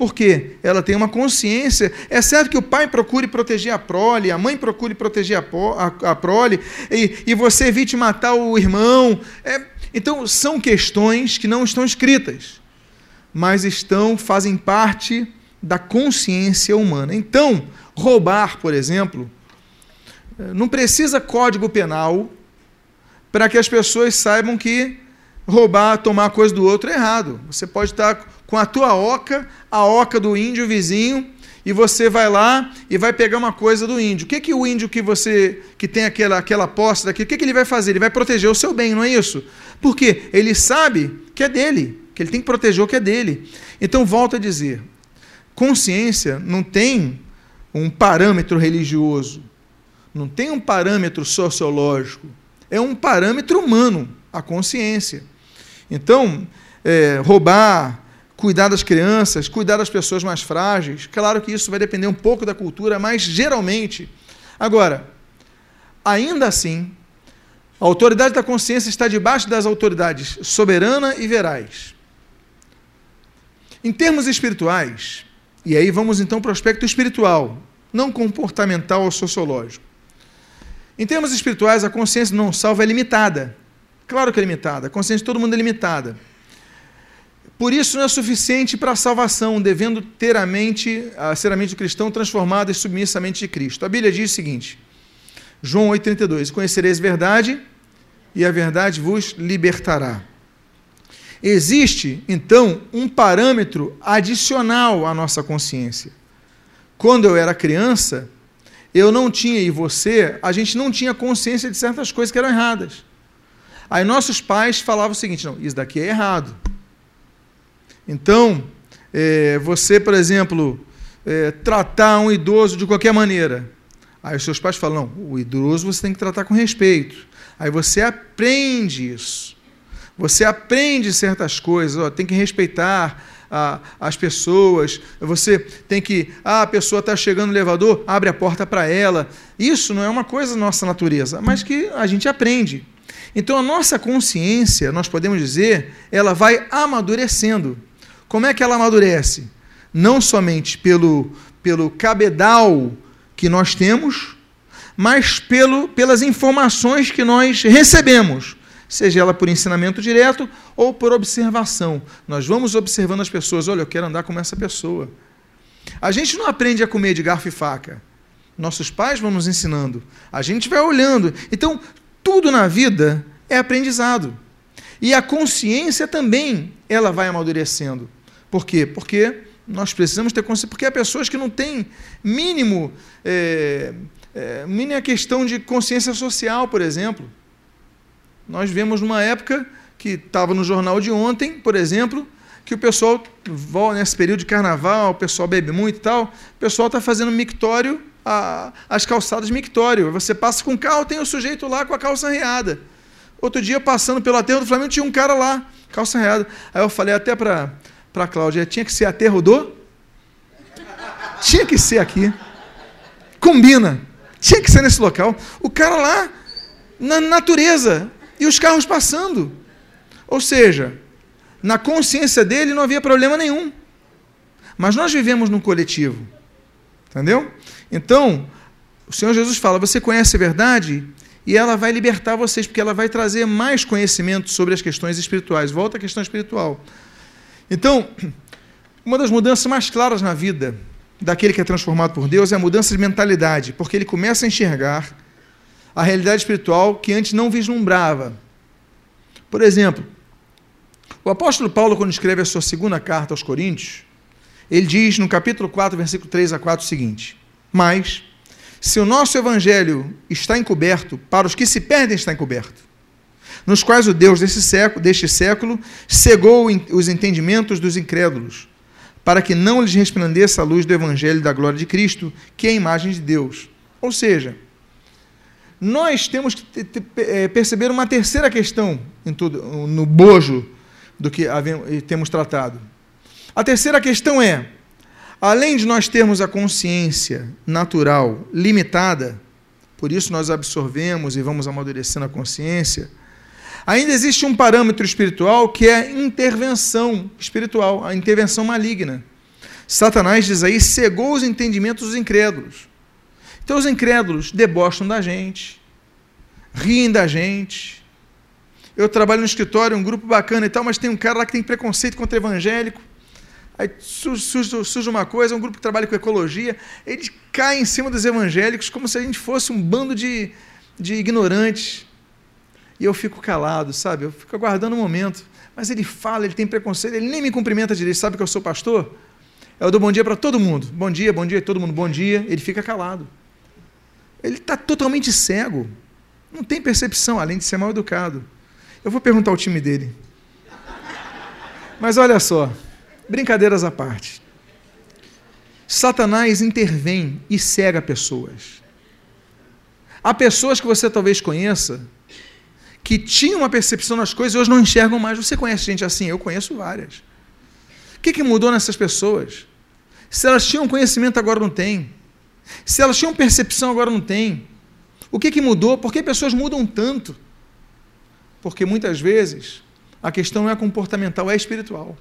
Porque ela tem uma consciência. É certo que o pai procure proteger a prole, a mãe procure proteger a, a, a prole, e, e, você evite matar o irmão. É, então, são questões que não estão escritas, mas estão, fazem parte da consciência humana. Então, roubar, por exemplo, não precisa código penal para que as pessoas saibam que roubar, tomar coisa do outro é errado. Você pode estar com a tua oca, a oca do índio vizinho, e você vai lá e vai pegar uma coisa do índio. O que, que o índio que você que tem aquela, aquela posse daqui, o que, que ele vai fazer? Ele vai proteger o seu bem, não é isso? Porque ele sabe que é dele, que ele tem que proteger o que é dele. Então, volto a dizer: consciência não tem um parâmetro religioso, não tem um parâmetro sociológico, é um parâmetro humano, a consciência. Então, é, roubar, cuidar das crianças, cuidar das pessoas mais frágeis. Claro que isso vai depender um pouco da cultura, mas geralmente. Agora, ainda assim, a autoridade da consciência está debaixo das autoridades soberana e verais. Em termos espirituais, e aí vamos então para o aspecto espiritual, não comportamental ou sociológico. Em termos espirituais, a consciência não salva é limitada. Claro que é limitada. A consciência de todo mundo é limitada. Por isso não é suficiente para a salvação, devendo ter a mente, a ser a mente do cristão transformada e submissa à mente de Cristo. A Bíblia diz o seguinte, João 8,32, Conhecereis verdade, e a verdade vos libertará. Existe, então, um parâmetro adicional à nossa consciência. Quando eu era criança, eu não tinha, e você, a gente não tinha consciência de certas coisas que eram erradas. Aí nossos pais falavam o seguinte: não, isso daqui é errado. Então, é, você, por exemplo, é, tratar um idoso de qualquer maneira. Aí os seus pais falam: não, o idoso você tem que tratar com respeito. Aí você aprende isso. Você aprende certas coisas, ó, tem que respeitar a, as pessoas, você tem que. Ah, a pessoa está chegando no elevador, abre a porta para ela. Isso não é uma coisa da nossa natureza, mas que a gente aprende. Então a nossa consciência, nós podemos dizer, ela vai amadurecendo. Como é que ela amadurece? Não somente pelo, pelo cabedal que nós temos, mas pelo, pelas informações que nós recebemos seja ela por ensinamento direto ou por observação. Nós vamos observando as pessoas, olha, eu quero andar como essa pessoa. A gente não aprende a comer de garfo e faca. Nossos pais vão nos ensinando. A gente vai olhando. Então, tudo na vida é aprendizado. E a consciência também, ela vai amadurecendo. Por quê? Porque nós precisamos ter consciência, porque há pessoas que não têm mínimo, é, é, mínima questão de consciência social, por exemplo. Nós vemos numa época que estava no jornal de ontem, por exemplo, que o pessoal, nesse período de carnaval, o pessoal bebe muito e tal, o pessoal está fazendo mictório, a, as calçadas mictório. Você passa com o carro, tem o sujeito lá com a calça arreada. Outro dia, passando pelo aterro do Flamengo, tinha um cara lá, calça arreada. Aí eu falei até para a Cláudia, tinha que ser aterro do? Tinha que ser aqui. Combina. Tinha que ser nesse local. O cara lá, na natureza, e os carros passando. Ou seja, na consciência dele não havia problema nenhum. Mas nós vivemos num coletivo. Entendeu? Então, o Senhor Jesus fala: você conhece a verdade e ela vai libertar vocês, porque ela vai trazer mais conhecimento sobre as questões espirituais. Volta à questão espiritual. Então, uma das mudanças mais claras na vida daquele que é transformado por Deus é a mudança de mentalidade, porque ele começa a enxergar a realidade espiritual que antes não vislumbrava. Por exemplo, o apóstolo Paulo, quando escreve a sua segunda carta aos Coríntios, ele diz no capítulo 4, versículo 3 a 4 o seguinte: Mas, se o nosso evangelho está encoberto, para os que se perdem está encoberto, nos quais o Deus desse século, deste século cegou os entendimentos dos incrédulos, para que não lhes resplandeça a luz do evangelho da glória de Cristo, que é a imagem de Deus. Ou seja, nós temos que é, perceber uma terceira questão tudo, no bojo do que temos tratado. A terceira questão é: além de nós termos a consciência natural limitada, por isso nós absorvemos e vamos amadurecendo a consciência, ainda existe um parâmetro espiritual que é intervenção espiritual, a intervenção maligna. Satanás diz aí, cegou os entendimentos dos incrédulos. Então os incrédulos debocham da gente, riem da gente. Eu trabalho no escritório, um grupo bacana e tal, mas tem um cara lá que tem preconceito contra evangélico. Aí surge, surge uma coisa, um grupo que trabalha com ecologia, eles caem em cima dos evangélicos como se a gente fosse um bando de, de ignorantes. E eu fico calado, sabe? Eu fico aguardando um momento. Mas ele fala, ele tem preconceito, ele nem me cumprimenta direito. Sabe que eu sou pastor? Eu dou bom dia para todo mundo. Bom dia, bom dia, todo mundo, bom dia. Ele fica calado. Ele está totalmente cego. Não tem percepção, além de ser mal educado. Eu vou perguntar ao time dele. Mas olha só, brincadeiras à parte. Satanás intervém e cega pessoas. Há pessoas que você talvez conheça que tinham uma percepção nas coisas e hoje não enxergam mais. Você conhece gente assim? Eu conheço várias. O que, que mudou nessas pessoas? Se elas tinham conhecimento, agora não têm. Se elas tinham percepção, agora não têm. O que, que mudou? Por que pessoas mudam tanto? Porque muitas vezes a questão não é comportamental, é espiritual.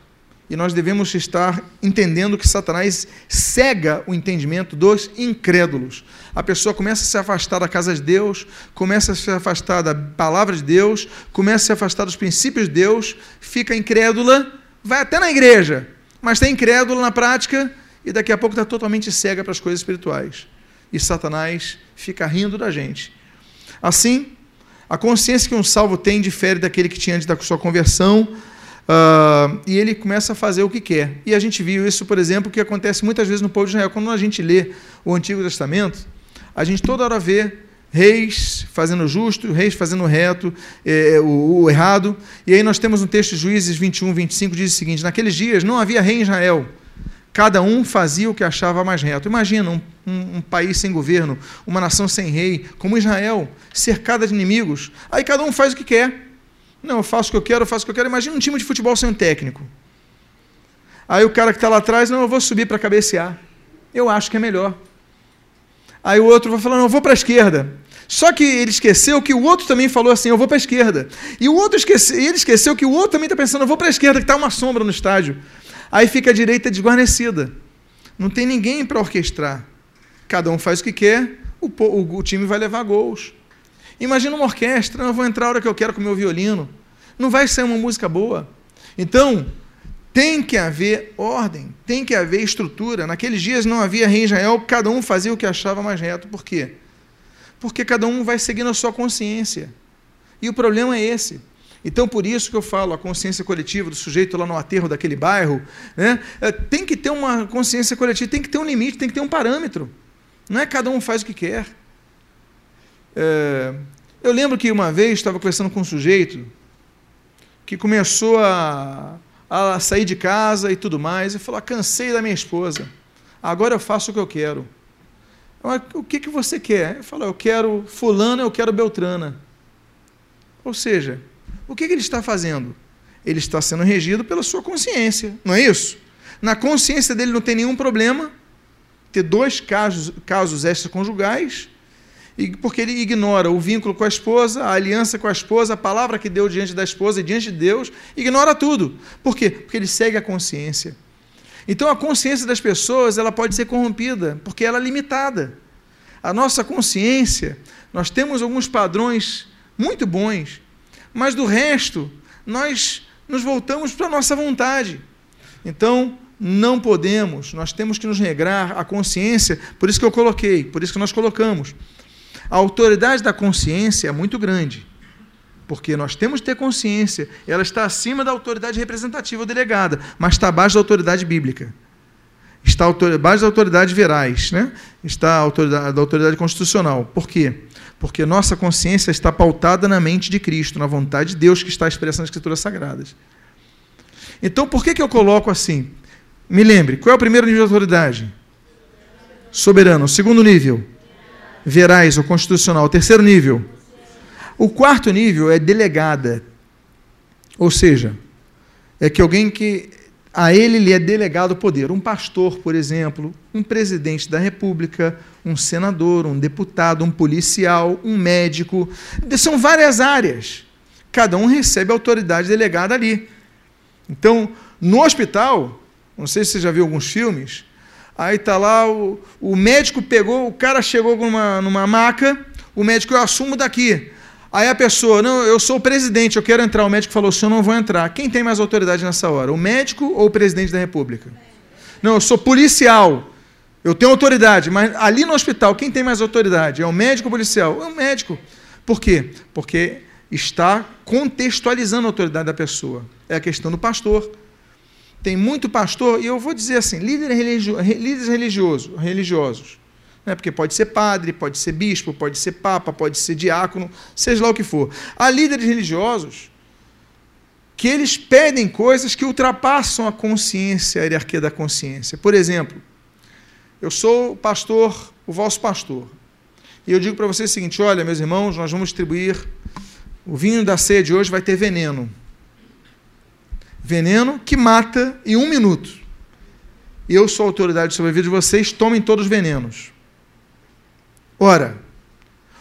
E nós devemos estar entendendo que Satanás cega o entendimento dos incrédulos. A pessoa começa a se afastar da casa de Deus, começa a se afastar da palavra de Deus, começa a se afastar dos princípios de Deus, fica incrédula, vai até na igreja, mas está incrédula na prática e daqui a pouco está totalmente cega para as coisas espirituais. E Satanás fica rindo da gente. Assim, a consciência que um salvo tem difere daquele que tinha antes da sua conversão Uh, e ele começa a fazer o que quer. E a gente viu isso, por exemplo, que acontece muitas vezes no povo de Israel. Quando a gente lê o Antigo Testamento, a gente toda hora vê reis fazendo justo, reis fazendo reto, é, o, o, errado. E aí nós temos um texto de Juízes 21, 25, diz o seguinte: Naqueles dias não havia rei em Israel, cada um fazia o que achava mais reto. Imagina um, um, um país sem governo, uma nação sem rei, como Israel, cercada de inimigos. Aí cada um faz o que quer. Não, eu faço o que eu quero, eu faço o que eu quero. Imagina um time de futebol sem um técnico. Aí o cara que está lá atrás, não, eu vou subir para cabecear. Eu acho que é melhor. Aí o outro vai falar, eu vou para a esquerda. Só que ele esqueceu que o outro também falou assim, eu vou para a esquerda. E o outro esqueceu, ele esqueceu que o outro também está pensando, eu vou para a esquerda, que está uma sombra no estádio. Aí fica a direita desguarnecida. Não tem ninguém para orquestrar. Cada um faz o que quer, o, o, o time vai levar gols. Imagina uma orquestra, eu vou entrar a hora que eu quero com o meu violino. Não vai ser uma música boa. Então, tem que haver ordem, tem que haver estrutura. Naqueles dias não havia rei Israel, cada um fazia o que achava mais reto. Por quê? Porque cada um vai seguindo a sua consciência. E o problema é esse. Então, por isso que eu falo, a consciência coletiva do sujeito lá no aterro daquele bairro, né? É, tem que ter uma consciência coletiva, tem que ter um limite, tem que ter um parâmetro. Não é cada um faz o que quer. É, eu lembro que uma vez estava conversando com um sujeito que começou a, a sair de casa e tudo mais, e falou: ah, cansei da minha esposa, agora eu faço o que eu quero. o que, que você quer? Eu falo: eu quero Fulana, eu quero Beltrana. Ou seja, o que, que ele está fazendo? Ele está sendo regido pela sua consciência, não é isso? Na consciência dele não tem nenhum problema ter dois casos, casos extraconjugais porque ele ignora o vínculo com a esposa, a aliança com a esposa, a palavra que deu diante da esposa e diante de Deus, ignora tudo. Por quê? Porque ele segue a consciência. Então a consciência das pessoas ela pode ser corrompida, porque ela é limitada. A nossa consciência, nós temos alguns padrões muito bons, mas do resto, nós nos voltamos para a nossa vontade. Então, não podemos, nós temos que nos regrar a consciência, por isso que eu coloquei, por isso que nós colocamos. A autoridade da consciência é muito grande, porque nós temos que ter consciência, ela está acima da autoridade representativa ou delegada, mas está abaixo da autoridade bíblica. Está abaixo da autoridade verais, né? está a autoridade, da autoridade constitucional. Por quê? Porque nossa consciência está pautada na mente de Cristo, na vontade de Deus que está expressa nas Escrituras Sagradas. Então, por que, que eu coloco assim? Me lembre, qual é o primeiro nível de autoridade? Soberano. O segundo nível? Verais ou constitucional. O terceiro nível. O quarto nível é delegada. Ou seja, é que alguém que a ele lhe é delegado o poder. Um pastor, por exemplo, um presidente da república, um senador, um deputado, um policial, um médico. São várias áreas. Cada um recebe autoridade delegada ali. Então, no hospital, não sei se você já viu alguns filmes, Aí tá lá, o, o médico pegou, o cara chegou numa, numa maca, o médico, eu assumo daqui. Aí a pessoa, não, eu sou o presidente, eu quero entrar. O médico falou, senhor não vou entrar. Quem tem mais autoridade nessa hora? O médico ou o presidente da república? Não, eu sou policial. Eu tenho autoridade, mas ali no hospital, quem tem mais autoridade? É o médico ou o policial? É o médico. Por quê? Porque está contextualizando a autoridade da pessoa. É a questão do pastor. Tem muito pastor, e eu vou dizer assim, líderes, religio, líderes religiosos, religiosos né? porque pode ser padre, pode ser bispo, pode ser papa, pode ser diácono, seja lá o que for. Há líderes religiosos que eles pedem coisas que ultrapassam a consciência, a hierarquia da consciência. Por exemplo, eu sou o pastor, o vosso pastor, e eu digo para vocês o seguinte: olha, meus irmãos, nós vamos distribuir o vinho da ceia de hoje vai ter veneno veneno que mata em um minuto. Eu sou autoridade sobre a vida de vocês, tomem todos os venenos. Ora,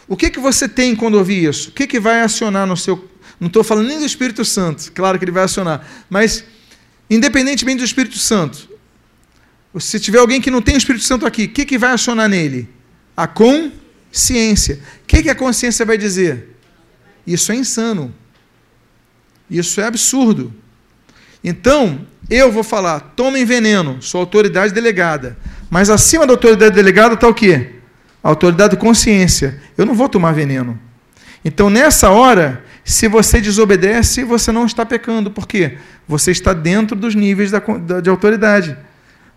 o que, que você tem quando ouvir isso? O que, que vai acionar no seu. Não estou falando nem do Espírito Santo, claro que ele vai acionar, mas, independentemente do Espírito Santo, se tiver alguém que não tem o Espírito Santo aqui, o que, que vai acionar nele? A consciência. O que, que a consciência vai dizer? Isso é insano. Isso é absurdo. Então, eu vou falar, tomem veneno, sou autoridade delegada. Mas acima da autoridade delegada está o quê? A autoridade de consciência. Eu não vou tomar veneno. Então, nessa hora, se você desobedece, você não está pecando. Por quê? Você está dentro dos níveis da, da, de autoridade.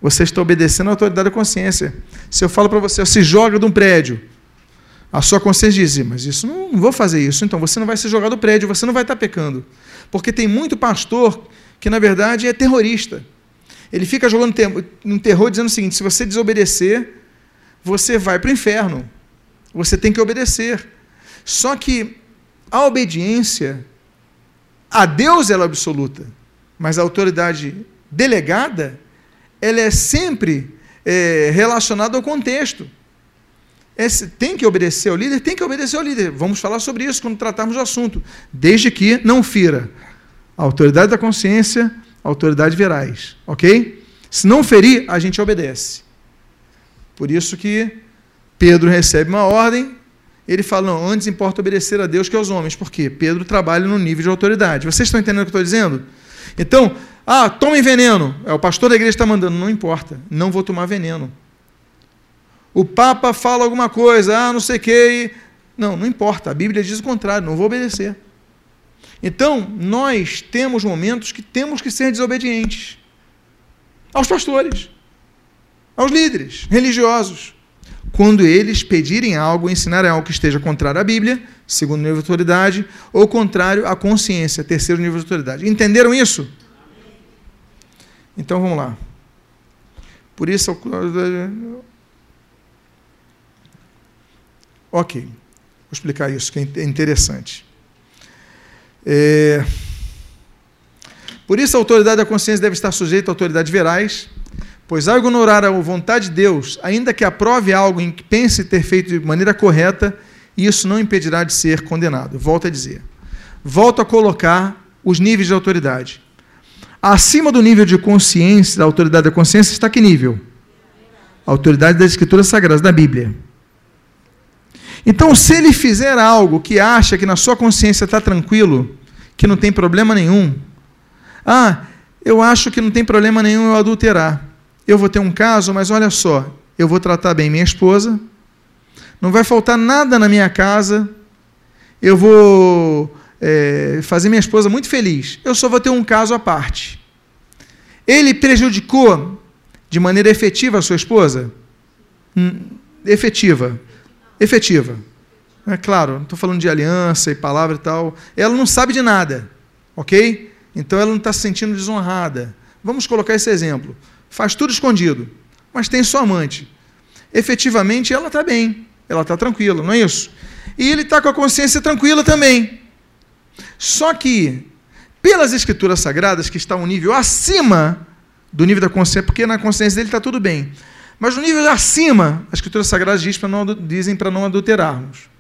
Você está obedecendo a autoridade da consciência. Se eu falo para você, se joga de um prédio, a sua consciência diz, mas isso não, não vou fazer isso. Então, você não vai se jogar do prédio, você não vai estar pecando. Porque tem muito pastor que na verdade é terrorista. Ele fica jogando um terror dizendo o seguinte: se você desobedecer, você vai para o inferno. Você tem que obedecer. Só que a obediência a Deus ela é absoluta, mas a autoridade delegada ela é sempre é, relacionada ao contexto. Esse, tem que obedecer ao líder? Tem que obedecer ao líder. Vamos falar sobre isso quando tratarmos do assunto. Desde que não fira autoridade da consciência, autoridade verais. Ok? Se não ferir, a gente obedece. Por isso que Pedro recebe uma ordem, ele fala: não, antes importa obedecer a Deus que aos homens. Por quê? Pedro trabalha no nível de autoridade. Vocês estão entendendo o que eu estou dizendo? Então, ah, tomem veneno. É, o pastor da igreja está mandando. Não importa, não vou tomar veneno. O Papa fala alguma coisa, ah, não sei o. Não, não importa. A Bíblia diz o contrário, não vou obedecer. Então, nós temos momentos que temos que ser desobedientes aos pastores, aos líderes religiosos. Quando eles pedirem algo, ensinarem algo que esteja contrário à Bíblia, segundo nível de autoridade, ou contrário à consciência, terceiro nível de autoridade. Entenderam isso? Então vamos lá. Por isso. Ok. Vou explicar isso, que é interessante. É... Por isso, a autoridade da consciência deve estar sujeita a autoridades verais, pois ao ignorar a vontade de Deus, ainda que aprove algo em que pense ter feito de maneira correta, isso não impedirá de ser condenado. Volto a dizer. Volto a colocar os níveis de autoridade. Acima do nível de consciência, da autoridade da consciência, está que nível? A autoridade das Escrituras Sagradas, da Bíblia. Então, se ele fizer algo que acha que na sua consciência está tranquilo, que não tem problema nenhum, ah, eu acho que não tem problema nenhum eu adulterar. Eu vou ter um caso, mas olha só, eu vou tratar bem minha esposa, não vai faltar nada na minha casa, eu vou é, fazer minha esposa muito feliz. Eu só vou ter um caso à parte. Ele prejudicou de maneira efetiva a sua esposa? Hum, efetiva efetiva. É claro, não estou falando de aliança e palavra e tal. Ela não sabe de nada, ok? Então ela não está se sentindo desonrada. Vamos colocar esse exemplo. Faz tudo escondido, mas tem sua amante. Efetivamente ela está bem, ela está tranquila, não é isso? E ele está com a consciência tranquila também. Só que, pelas escrituras sagradas, que está um nível acima do nível da consciência, porque na consciência dele está tudo bem. Mas no nível acima, as Escrituras Sagradas diz não, dizem para não adulterarmos.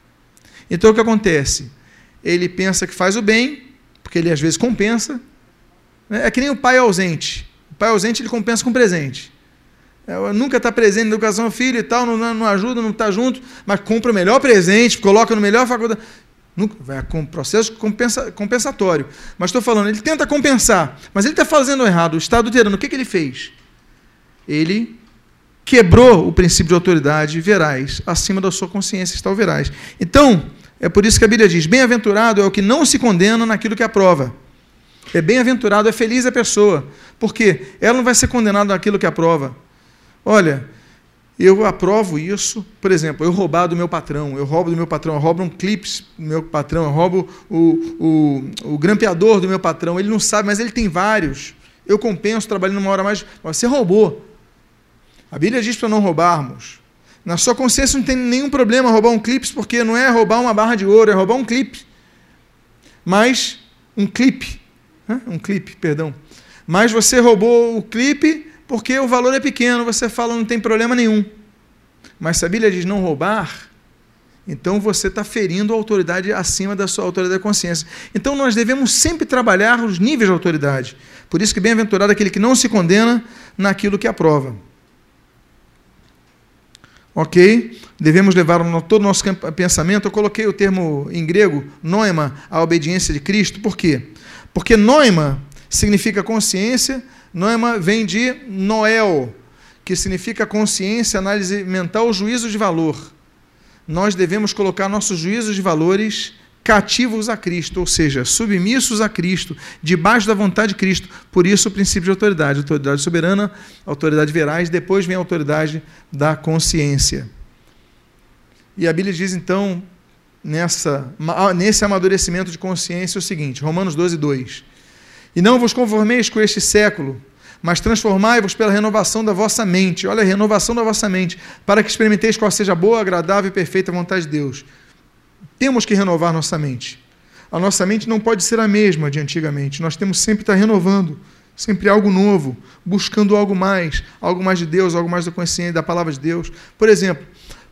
Então o que acontece? Ele pensa que faz o bem, porque ele às vezes compensa. Né? É que nem o pai ausente. O pai ausente ele compensa com presente. É, nunca está presente na educação do filho e tal, não, não ajuda, não está junto, mas compra o melhor presente, coloca no melhor faculdade. Nunca, vai com processo compensa, compensatório. Mas estou falando, ele tenta compensar, mas ele está fazendo errado, está adulterando. O que, que ele fez? Ele quebrou o princípio de autoridade verais, acima da sua consciência está o verais. Então, é por isso que a Bíblia diz: bem-aventurado é o que não se condena naquilo que aprova. É bem-aventurado, é feliz a pessoa, porque ela não vai ser condenada naquilo que aprova. Olha, eu aprovo isso, por exemplo, eu roubar do meu patrão, eu roubo do meu patrão, eu roubo um clips do meu patrão, eu roubo o, o, o grampeador do meu patrão, ele não sabe, mas ele tem vários. Eu compenso trabalhando uma hora mais. Você roubou. A Bíblia diz para não roubarmos. Na sua consciência não tem nenhum problema roubar um clipe, porque não é roubar uma barra de ouro, é roubar um clipe. Mas, um clipe, um clipe, perdão. Mas você roubou o clipe porque o valor é pequeno, você fala não tem problema nenhum. Mas se a Bíblia diz não roubar, então você está ferindo a autoridade acima da sua autoridade da consciência. Então nós devemos sempre trabalhar os níveis de autoridade. Por isso que bem-aventurado aquele que não se condena naquilo que aprova. Ok? Devemos levar todo o nosso pensamento. Eu coloquei o termo em grego, noema, a obediência de Cristo. Por quê? Porque noema significa consciência, noema vem de noel, que significa consciência, análise mental, juízo de valor. Nós devemos colocar nossos juízos de valores cativos a Cristo, ou seja, submissos a Cristo, debaixo da vontade de Cristo. Por isso o princípio de autoridade, autoridade soberana, autoridade veraz, depois vem a autoridade da consciência. E a Bíblia diz então, nessa, nesse amadurecimento de consciência, o seguinte, Romanos 12, 2. E não vos conformeis com este século, mas transformai-vos pela renovação da vossa mente. Olha, a renovação da vossa mente, para que experimenteis qual seja a boa, agradável e perfeita vontade de Deus. Temos que renovar nossa mente. A nossa mente não pode ser a mesma de antigamente. Nós temos sempre estar renovando, sempre algo novo, buscando algo mais, algo mais de Deus, algo mais da consciência da palavra de Deus. Por exemplo,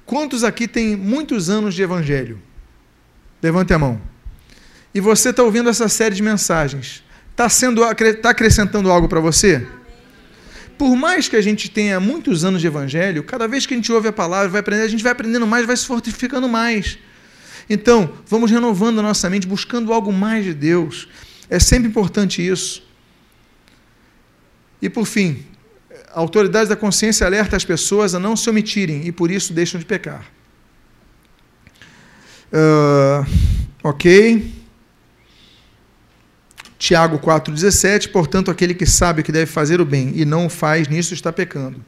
quantos aqui têm muitos anos de evangelho? Levante a mão. E você está ouvindo essa série de mensagens. Está está acrescentando algo para você? Por mais que a gente tenha muitos anos de evangelho, cada vez que a gente ouve a palavra, vai aprender, a gente vai aprendendo mais, vai se fortificando mais. Então, vamos renovando a nossa mente, buscando algo mais de Deus. É sempre importante isso. E por fim, a autoridade da consciência alerta as pessoas a não se omitirem e por isso deixam de pecar. Uh, ok. Tiago 4,17, portanto, aquele que sabe que deve fazer o bem e não o faz, nisso está pecando.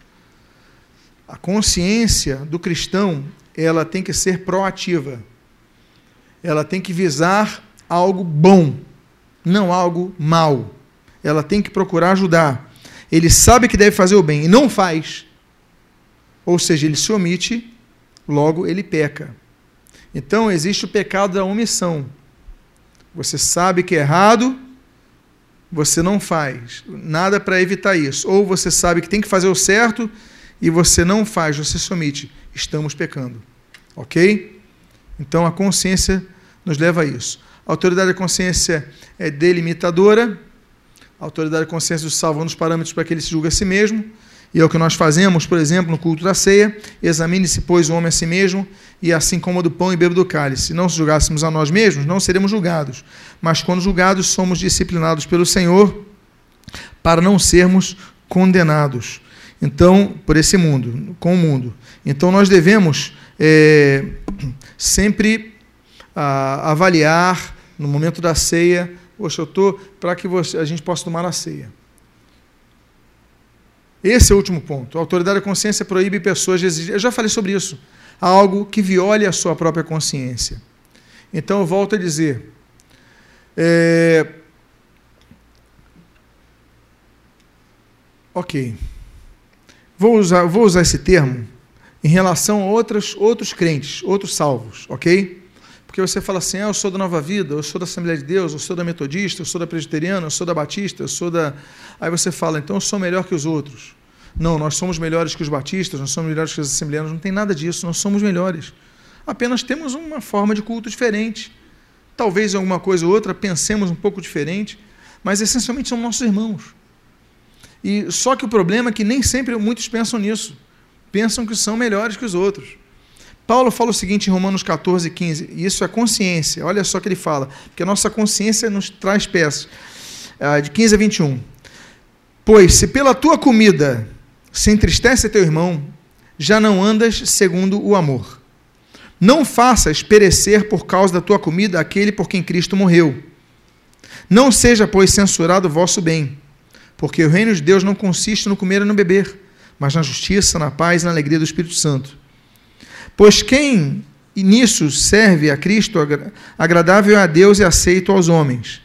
A consciência do cristão, ela tem que ser proativa ela tem que visar algo bom, não algo mal. Ela tem que procurar ajudar. Ele sabe que deve fazer o bem e não faz. Ou seja, ele se omite, logo ele peca. Então existe o pecado da omissão. Você sabe que é errado, você não faz nada para evitar isso. Ou você sabe que tem que fazer o certo e você não faz, você se omite. Estamos pecando. Ok? Então a consciência nos leva a isso. A autoridade da consciência é delimitadora, a autoridade da consciência do salvo nos parâmetros para que ele se julgue a si mesmo, e é o que nós fazemos, por exemplo, no culto da ceia: examine-se, pois, o homem a si mesmo, e assim coma do pão e beba do cálice. Se não se julgássemos a nós mesmos, não seremos julgados, mas quando julgados, somos disciplinados pelo Senhor para não sermos condenados. Então, por esse mundo, com o mundo. Então, nós devemos é, sempre a avaliar no momento da ceia. Poxa, eu estou para que você, a gente possa tomar a ceia. Esse é o último ponto. A autoridade da consciência proíbe pessoas de exigir. Eu já falei sobre isso. Algo que viole a sua própria consciência. Então eu volto a dizer. É... Ok. Vou usar, vou usar esse termo em relação a outros, outros crentes, outros salvos, ok? Porque você fala assim, ah, eu sou da Nova Vida, eu sou da Assembleia de Deus, eu sou da Metodista, eu sou da Presbiteriana, eu sou da Batista, eu sou da... Aí você fala, então eu sou melhor que os outros. Não, nós somos melhores que os batistas, nós somos melhores que os assembleanos, não tem nada disso, nós somos melhores. Apenas temos uma forma de culto diferente. Talvez em alguma coisa ou outra pensemos um pouco diferente, mas essencialmente são nossos irmãos. E só que o problema é que nem sempre muitos pensam nisso. Pensam que são melhores que os outros. Paulo fala o seguinte em Romanos 14, 15, e isso é consciência, olha só que ele fala, porque a nossa consciência nos traz peças, ah, de 15 a 21. Pois se pela tua comida se entristece teu irmão, já não andas segundo o amor. Não faças perecer por causa da tua comida aquele por quem Cristo morreu. Não seja, pois, censurado o vosso bem, porque o reino de Deus não consiste no comer e no beber, mas na justiça, na paz e na alegria do Espírito Santo. Pois quem nisso serve a Cristo, agradável é a Deus e aceito aos homens.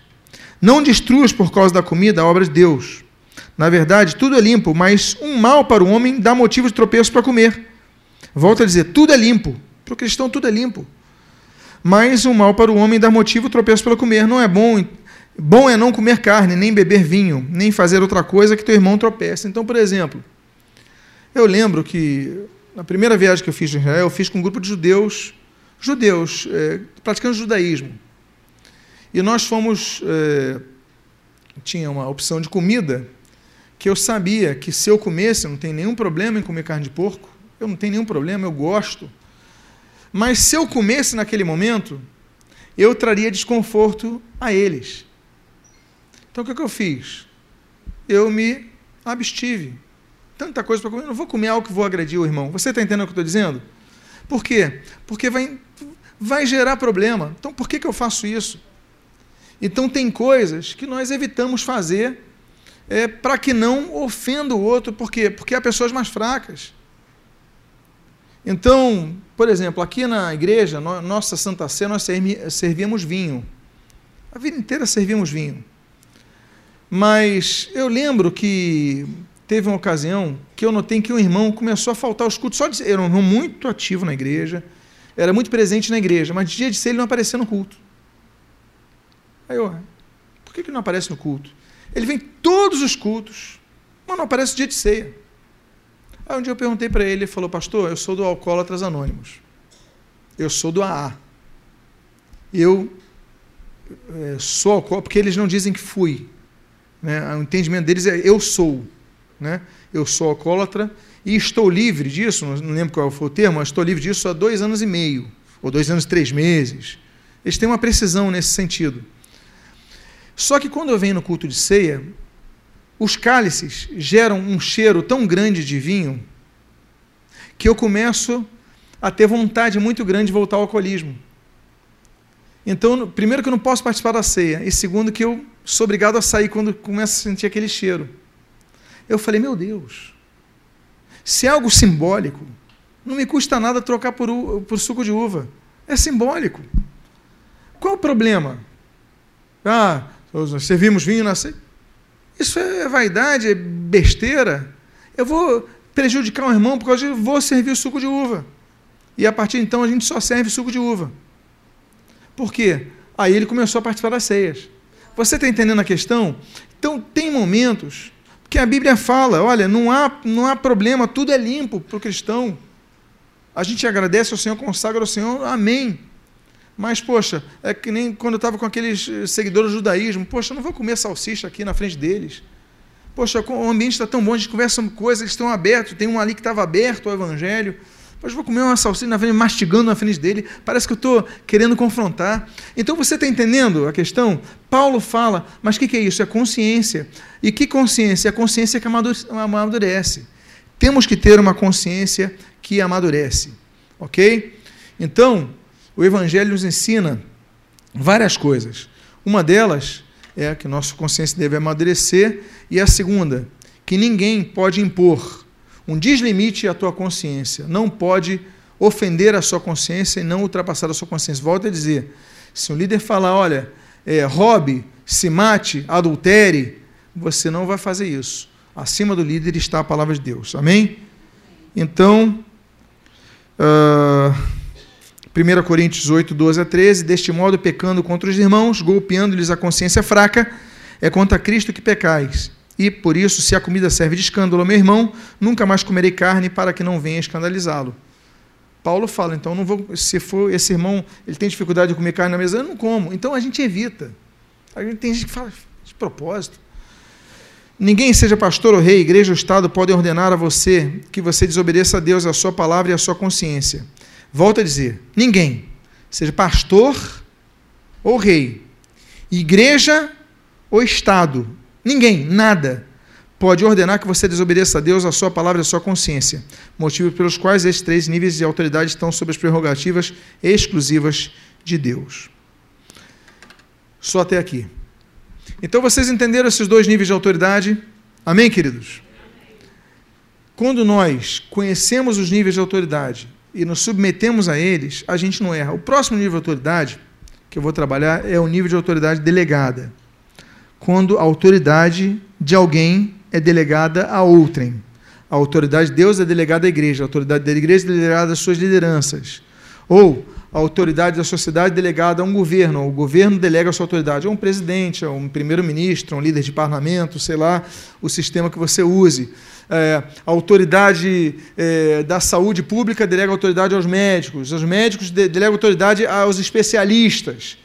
Não destruas por causa da comida a obra de Deus. Na verdade, tudo é limpo, mas um mal para o homem dá motivo de tropeço para comer. Volto a dizer, tudo é limpo. Para o cristão, tudo é limpo. Mas um mal para o homem dá motivo de tropeço para comer. Não é bom Bom é não comer carne, nem beber vinho, nem fazer outra coisa que teu irmão tropece. Então, por exemplo, eu lembro que na primeira viagem que eu fiz em Israel, eu fiz com um grupo de judeus, judeus, é, praticando judaísmo. E nós fomos. É, tinha uma opção de comida que eu sabia que se eu comesse, não tem nenhum problema em comer carne de porco, eu não tenho nenhum problema, eu gosto. Mas se eu comesse naquele momento, eu traria desconforto a eles. Então o que, é que eu fiz? Eu me abstive. Tanta coisa para comer, eu não vou comer algo que vou agredir o irmão. Você está entendendo o que eu estou dizendo? Por quê? Porque vai, vai gerar problema. Então por que, que eu faço isso? Então tem coisas que nós evitamos fazer é, para que não ofenda o outro. Por quê? Porque há pessoas mais fracas. Então, por exemplo, aqui na igreja, nossa Santa Sé, nós servíamos vinho. A vida inteira servimos vinho. Mas eu lembro que teve uma ocasião que eu notei que um irmão começou a faltar aos cultos. Só de, era um irmão muito ativo na igreja, era muito presente na igreja, mas dia de ser ele não aparecia no culto. Aí eu, por que ele não aparece no culto? Ele vem todos os cultos, mas não aparece dia de ceia. Aí um dia eu perguntei para ele, ele falou, pastor, eu sou do Alcoólatras Anônimos. Eu sou do AA. Eu é, sou alcoólatra, porque eles não dizem que fui. Né? O entendimento deles é eu sou. Né? Eu sou alcoólatra e estou livre disso, não lembro qual foi o termo, mas estou livre disso há dois anos e meio, ou dois anos e três meses. Eles têm uma precisão nesse sentido. Só que quando eu venho no culto de ceia, os cálices geram um cheiro tão grande de vinho que eu começo a ter vontade muito grande de voltar ao alcoolismo. Então, primeiro que eu não posso participar da ceia, e segundo que eu sou obrigado a sair quando começo a sentir aquele cheiro. Eu falei, meu Deus, se é algo simbólico, não me custa nada trocar por, por suco de uva. É simbólico. Qual o problema? Ah, servimos vinho na ceia. Isso é vaidade, é besteira. Eu vou prejudicar um irmão porque eu vou servir suco de uva. E a partir de então a gente só serve suco de uva. Por quê? Aí ele começou a participar das ceias. Você está entendendo a questão? Então tem momentos que a Bíblia fala, olha, não há, não há problema, tudo é limpo para o cristão. A gente agradece ao Senhor, consagra ao Senhor, amém. Mas, poxa, é que nem quando eu estava com aqueles eh, seguidores do judaísmo, poxa, eu não vou comer salsicha aqui na frente deles. Poxa, o ambiente está tão bom, a gente conversa coisas, eles estão abertos, tem um ali que estava aberto ao evangelho. Eu vou comer uma salsicha na frente, mastigando na frente dele, parece que eu estou querendo confrontar. Então você está entendendo a questão? Paulo fala, mas o que, que é isso? É consciência. E que consciência? É a consciência que amadurece. Temos que ter uma consciência que amadurece. Ok? Então, o Evangelho nos ensina várias coisas. Uma delas é que nossa consciência deve amadurecer, e a segunda, que ninguém pode impor um deslimite à tua consciência, não pode ofender a sua consciência e não ultrapassar a sua consciência. Volto a dizer, se um líder falar, olha, é, roube, se mate, adultere, você não vai fazer isso. Acima do líder está a palavra de Deus. Amém? Então, uh, 1 Coríntios 8, 12 a 13, deste modo, pecando contra os irmãos, golpeando-lhes a consciência fraca, é contra Cristo que pecais. E, por isso, se a comida serve de escândalo meu irmão, nunca mais comerei carne para que não venha escandalizá-lo. Paulo fala, então, não vou, se for esse irmão, ele tem dificuldade de comer carne na mesa, eu não como. Então a gente evita. A gente tem gente que fala de propósito. Ninguém, seja pastor ou rei, igreja ou Estado, pode ordenar a você que você desobedeça a Deus, a sua palavra e a sua consciência. Volto a dizer: ninguém, seja pastor ou rei, igreja ou Estado, ninguém, nada, pode ordenar que você desobedeça a Deus, a sua palavra e a sua consciência, motivos pelos quais esses três níveis de autoridade estão sob as prerrogativas exclusivas de Deus. Só até aqui. Então vocês entenderam esses dois níveis de autoridade? Amém, queridos? Quando nós conhecemos os níveis de autoridade e nos submetemos a eles, a gente não erra. O próximo nível de autoridade que eu vou trabalhar é o nível de autoridade delegada. Quando a autoridade de alguém é delegada a outrem. A autoridade de Deus é delegada à igreja, a autoridade da igreja é delegada às suas lideranças. Ou a autoridade da sociedade delegada a um governo. O governo delega a sua autoridade a um presidente, a um primeiro-ministro, a um líder de parlamento, sei lá, o sistema que você use. É, a autoridade é, da saúde pública delega autoridade aos médicos, os médicos de, delegam autoridade aos especialistas.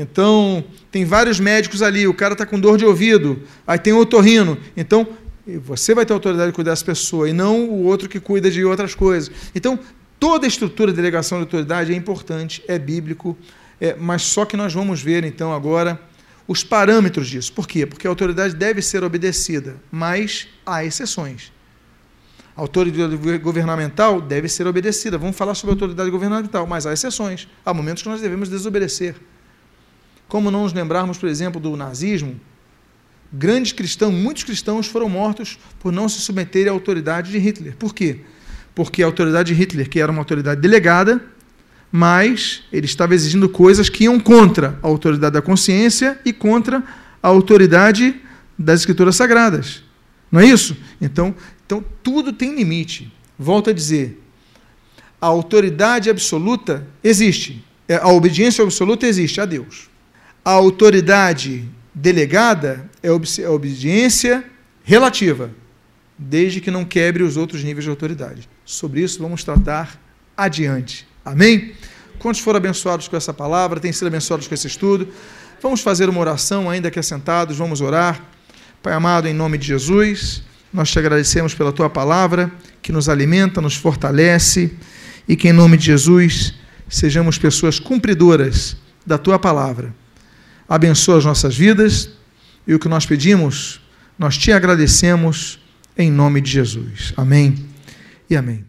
Então, tem vários médicos ali, o cara está com dor de ouvido, aí tem o otorrino. Então, você vai ter autoridade de cuidar dessa pessoa, e não o outro que cuida de outras coisas. Então, toda a estrutura de delegação de autoridade é importante, é bíblico, é, mas só que nós vamos ver, então, agora os parâmetros disso. Por quê? Porque a autoridade deve ser obedecida, mas há exceções. A autoridade governamental deve ser obedecida. Vamos falar sobre a autoridade governamental, mas há exceções. Há momentos que nós devemos desobedecer. Como não nos lembrarmos, por exemplo, do nazismo? Grandes cristãos, muitos cristãos foram mortos por não se submeterem à autoridade de Hitler. Por quê? Porque a autoridade de Hitler, que era uma autoridade delegada, mas ele estava exigindo coisas que iam contra a autoridade da consciência e contra a autoridade das escrituras sagradas. Não é isso? Então, então tudo tem limite. Volto a dizer, a autoridade absoluta existe. É, a obediência absoluta existe a Deus. A autoridade delegada é a obediência relativa, desde que não quebre os outros níveis de autoridade. Sobre isso vamos tratar adiante. Amém? Quantos foram abençoados com essa palavra, têm sido abençoados com esse estudo? Vamos fazer uma oração, ainda que assentados, vamos orar. Pai amado, em nome de Jesus, nós te agradecemos pela tua palavra, que nos alimenta, nos fortalece, e que em nome de Jesus sejamos pessoas cumpridoras da tua palavra. Abençoa as nossas vidas e o que nós pedimos, nós te agradecemos em nome de Jesus. Amém e amém.